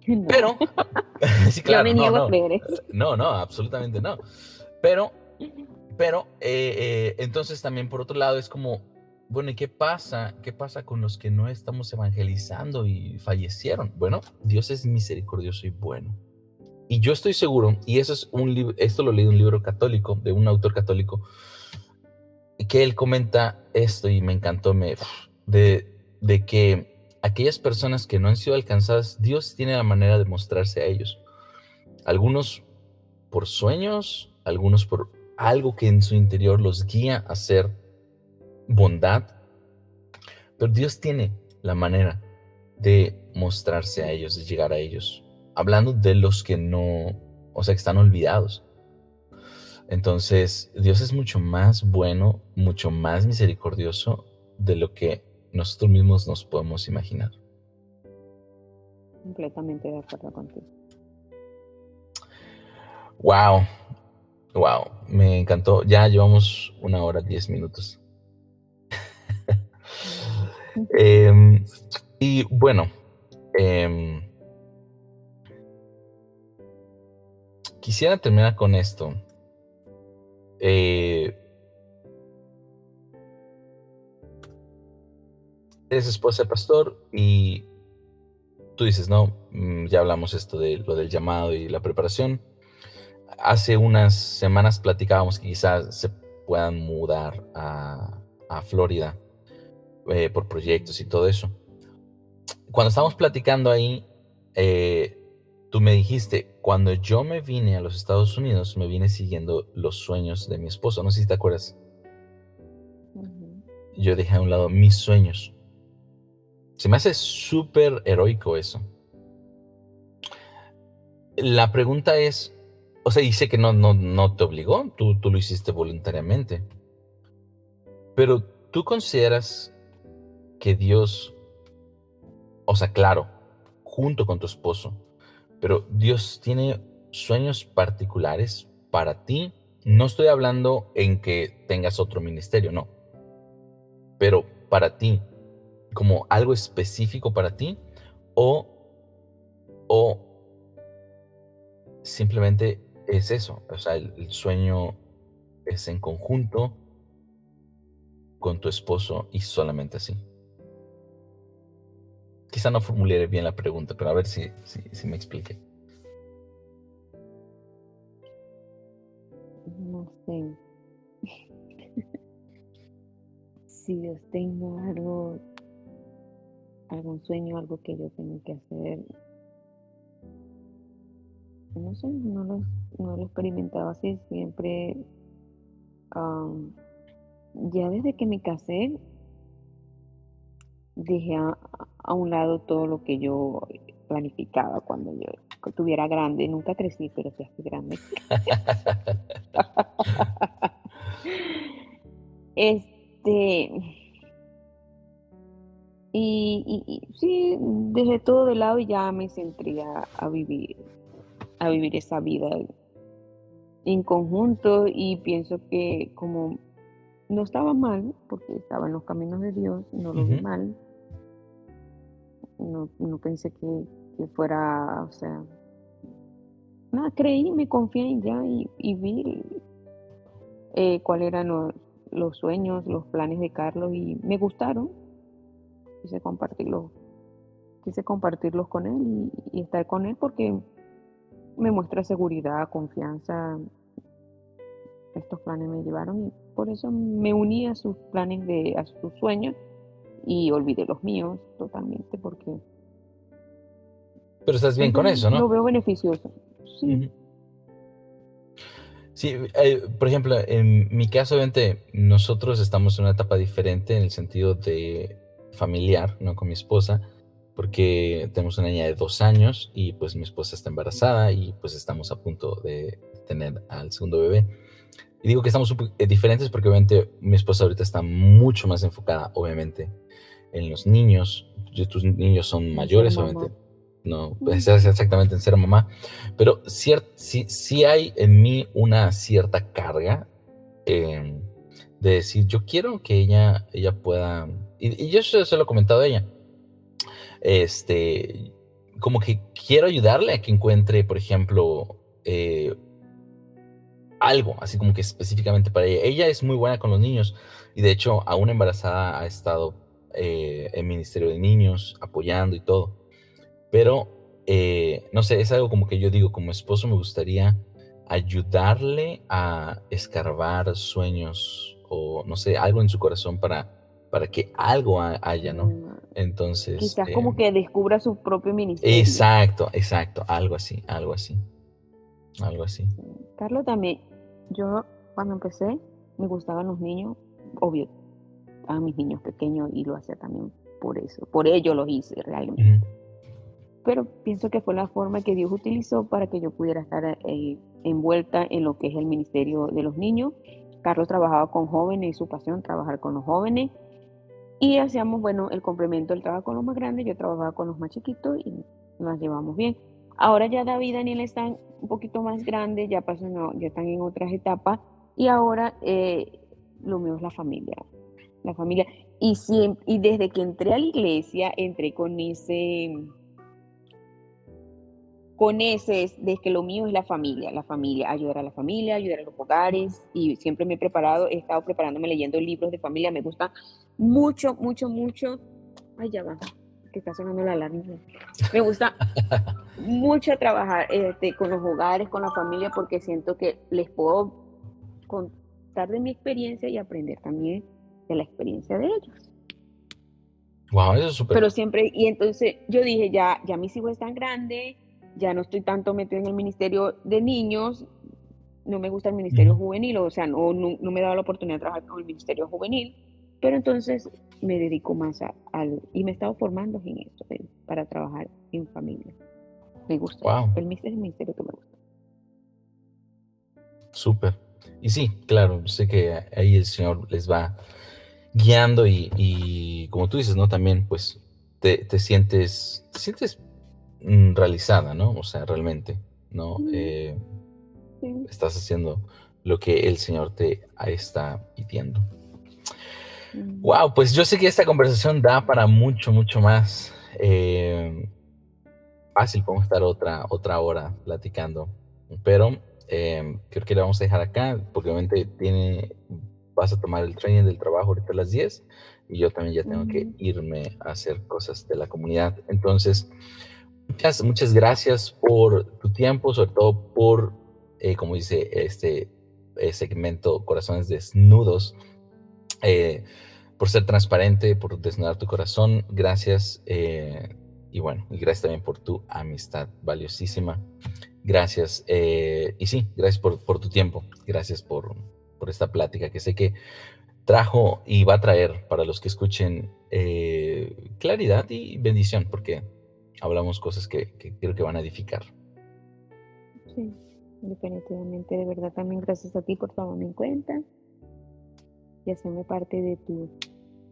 No, pero, sí, yo claro, me no, niego no, a creer eso. no, no, absolutamente no. Pero, pero, eh, eh, entonces también por otro lado es como, bueno, ¿y qué pasa? ¿Qué pasa con los que no estamos evangelizando y fallecieron? Bueno, Dios es misericordioso y bueno. Y yo estoy seguro, y eso es un esto lo leí de un libro católico, de un autor católico, que él comenta esto y me encantó, me, de, de que aquellas personas que no han sido alcanzadas, Dios tiene la manera de mostrarse a ellos. Algunos por sueños, algunos por algo que en su interior los guía a hacer bondad, pero Dios tiene la manera de mostrarse a ellos, de llegar a ellos, hablando de los que no, o sea, que están olvidados. Entonces, Dios es mucho más bueno, mucho más misericordioso de lo que nosotros mismos nos podemos imaginar. Completamente de acuerdo contigo. Wow, wow, me encantó. Ya llevamos una hora, diez minutos. Em, y bueno, em, quisiera terminar con esto. Eh, eres esposa de pastor y tú dices, no, mm, ya hablamos esto de lo del llamado y la preparación. Hace unas semanas platicábamos que quizás se puedan mudar a, a Florida eh, por proyectos y todo eso. Cuando estábamos platicando ahí, eh, tú me dijiste, cuando yo me vine a los Estados Unidos, me vine siguiendo los sueños de mi esposo. No sé si te acuerdas. Yo dejé a un lado mis sueños. Se me hace súper heroico eso. La pregunta es, o sea, dice que no, no, no te obligó, tú, tú lo hiciste voluntariamente. Pero tú consideras que Dios, o sea, claro, junto con tu esposo, pero Dios tiene sueños particulares para ti. No estoy hablando en que tengas otro ministerio, no. Pero para ti, como algo específico para ti, o, o simplemente es eso. O sea, el, sueño es en conjunto con tu esposo y solamente así. Quizá no formulé bien la pregunta, pero a ver si, si, si me expliqué. No sé. si Dios tenga algo, algún sueño, algo que yo tenga que hacer. No sé, no lo, no lo he experimentado así. Siempre, ya desde que me casé, dejé a, a un lado todo lo que yo planificaba cuando yo estuviera grande. Nunca crecí, pero ya estoy grande. Este. Y, y- y sí, dejé todo de lado y ya me centré a, a vivir, a vivir esa vida en conjunto y pienso que como no estaba mal, porque estaba en los caminos de Dios, no lo vi mal, no, no pensé que, que fuera, o sea, nada, creí, me confié y ya y, y vi eh, cuál era no- los sueños, los planes de Carlos y me gustaron. Quise compartirlos, quise compartirlos con él y, y estar con él porque me muestra seguridad, confianza. Estos planes me llevaron y por eso me uní a sus planes, de, a sus sueños y olvidé los míos totalmente porque... Pero estás bien con eso, ¿no? Lo veo beneficioso. Sí. Sí, eh, por ejemplo, en mi caso, obviamente, nosotros estamos en una etapa diferente en el sentido de familiar, ¿no? Con mi esposa, porque tenemos una niña de dos años y pues mi esposa está embarazada y pues estamos a punto de tener al segundo bebé. Y digo que estamos eh, diferentes porque obviamente mi esposa ahorita está mucho más enfocada, obviamente, en los niños. Tus niños son mayores, obviamente. No, es exactamente en ser mamá. Pero sí, sí, hay en mí una cierta carga em, de decir, yo quiero que ella, ella pueda. Y, yo se, lo he comentado a ella. Este, como que quiero ayudarle a que encuentre, por ejemplo, eh, algo, así como que específicamente para ella. Ella es muy buena con los niños y de hecho, aún embarazada ha estado eh, en Ministerio de Niños apoyando y todo. Pero, eh, no sé, es algo como que yo digo, como esposo me gustaría ayudarle a escarbar sueños o, no sé, algo en su corazón para, para que algo haya, ¿no? Mm, Entonces... Quizás como em que descubra su propio ministerio. Exacto, exacto, algo así, algo así, algo así. Carlos también, yo cuando empecé me gustaban los niños, obvio, a mis niños pequeños y lo hacía también por eso, por ello lo hice realmente pero pienso que fue la forma que Dios utilizó para que yo pudiera estar eh, envuelta en lo que es el ministerio de los niños. Carlos trabajaba con jóvenes y su pasión trabajar con los jóvenes y hacíamos, bueno, el complemento del trabajo con los más grandes, yo trabajaba con los más chiquitos y nos llevamos bien. Ahora ya David y Daniel están un poquito más grandes, ya pasan, ya están en otras etapas y ahora eh, lo mío es la familia, la familia. Y, y desde que entré a la iglesia, entré con ese con ese de que lo mío es la familia, la familia, ayudar a la familia, ayudar a los hogares y siempre me he preparado, he estado preparándome leyendo libros de familia, me gusta mucho, mucho, mucho. Ay, ya va, que está sonando la alarma. Me gusta mucho trabajar este, con los hogares, con la familia, porque siento que les puedo contar de mi experiencia y aprender también de la experiencia de ellos. Wow, eso es súper. Pero siempre, y entonces yo dije, ya, ya mis hijos están grandes, ya no estoy tanto metido en el ministerio de niños, no me gusta el ministerio juvenil, o sea, no, no, me he dado la oportunidad de trabajar con el ministerio juvenil, pero entonces me dedico más a, al, y me he estado formando en esto, para trabajar en familia. Me gusta. El, el ministerio que me gusta. Súper. Y sí, claro, sé que ahí el Señor les va guiando y, y como tú dices, ¿no? También, pues, te, te sientes, te sientes realizada, ¿no? O sea, realmente, ¿no? Eh, estás haciendo lo que el Señor te está pidiendo. Wow, pues yo sé que esta conversación da para mucho, mucho más. Eh, fácil, podemos estar otra, otra hora platicando, pero eh, creo que le vamos a dejar acá, porque obviamente tiene, vas a tomar el training del trabajo ahorita a las 10 y yo también ya tengo que irme a hacer cosas de la comunidad. Entonces, Muchas, muchas gracias por tu tiempo, sobre todo por, eh, como dice este eh, segmento, Corazones Desnudos, eh, por ser transparente, por desnudar tu corazón. Gracias. y bueno, y gracias también por tu amistad valiosísima. Gracias. y sí, gracias por, por tu tiempo. Gracias por, por, esta plática que sé que trajo y va a traer para los que escuchen claridad y bendición, porque hablamos cosas que, creo que van a edificar. Sí, definitivamente, de verdad también gracias a ti por tomarme en cuenta y hacerme parte de tus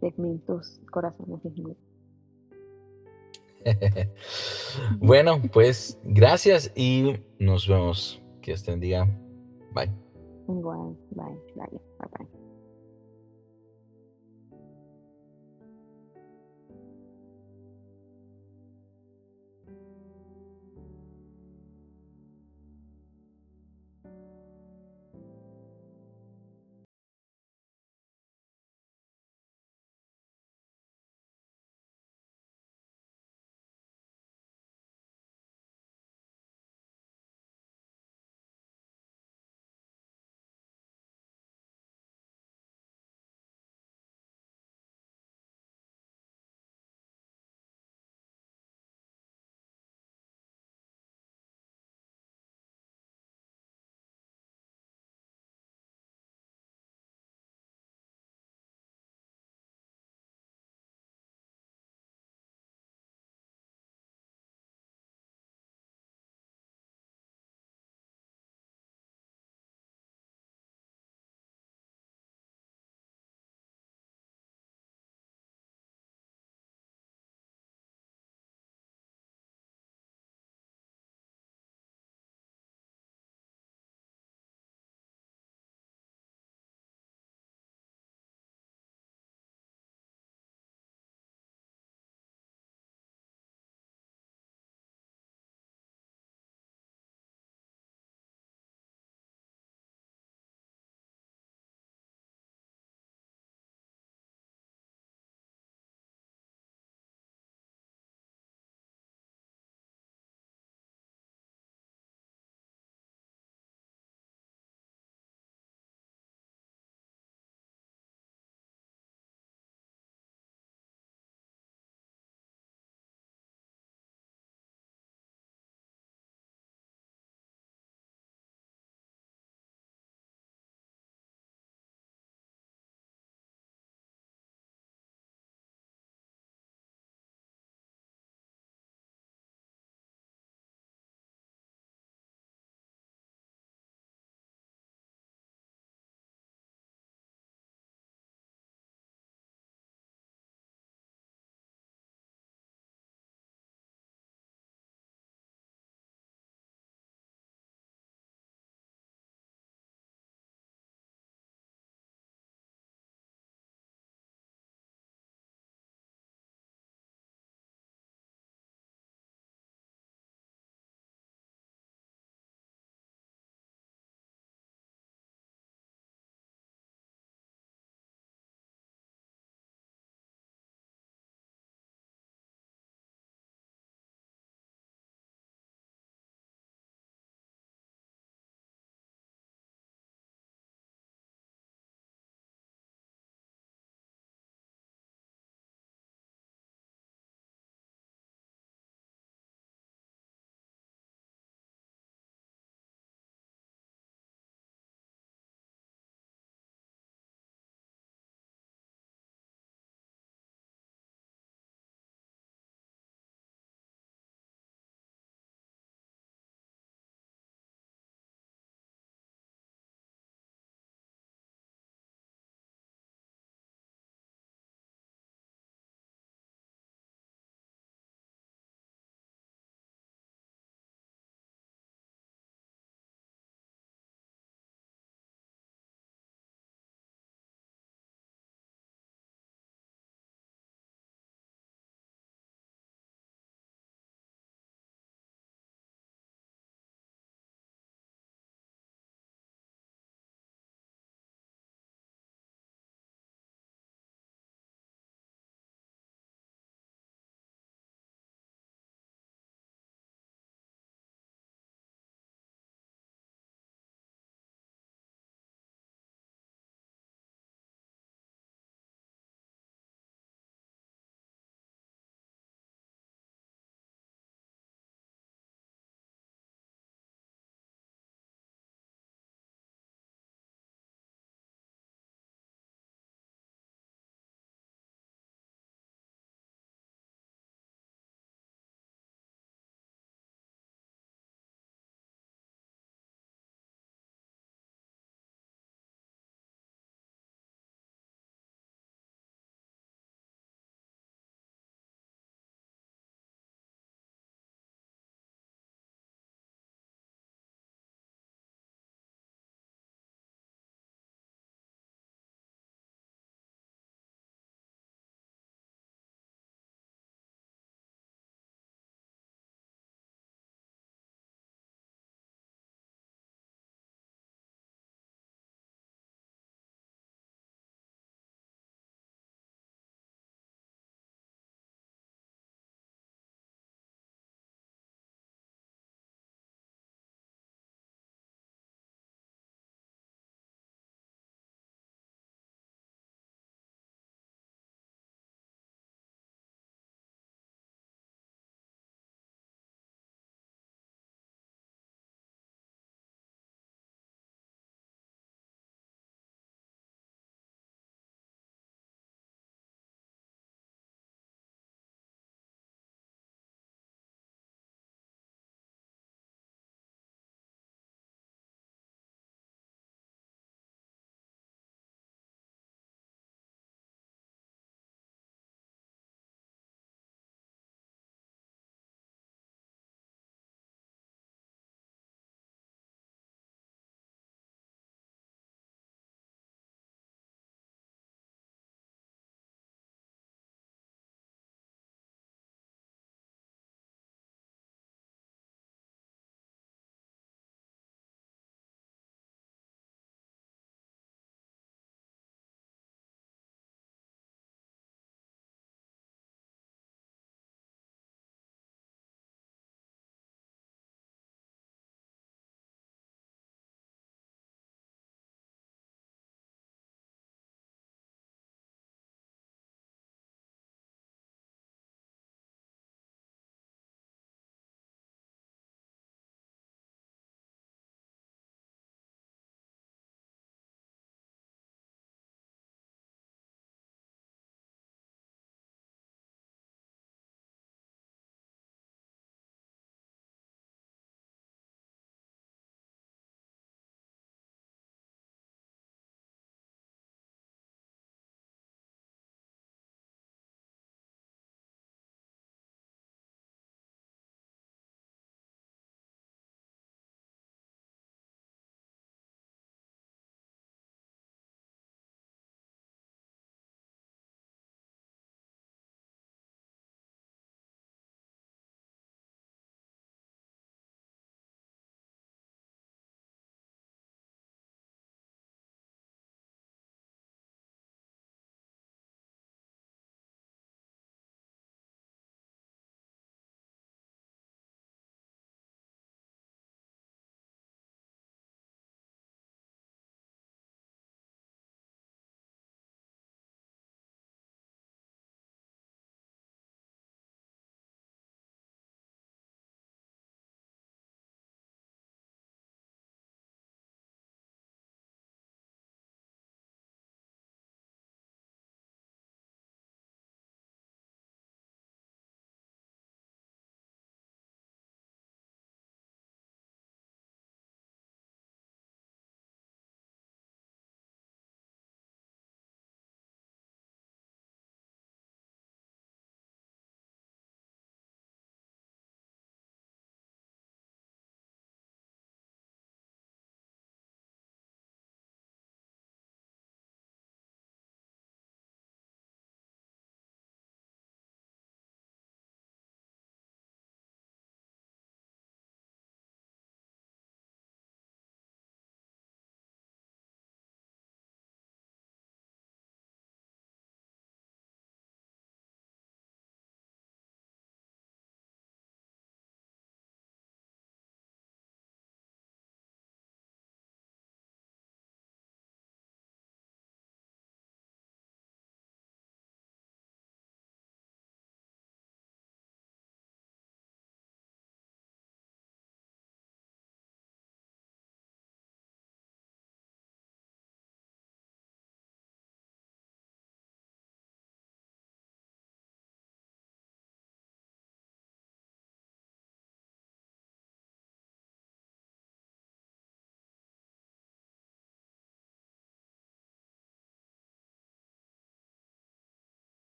segmentos corazones de bueno, pues gracias y nos vemos. Que estén día. Bye. Igual, bye, bye, bye, bye.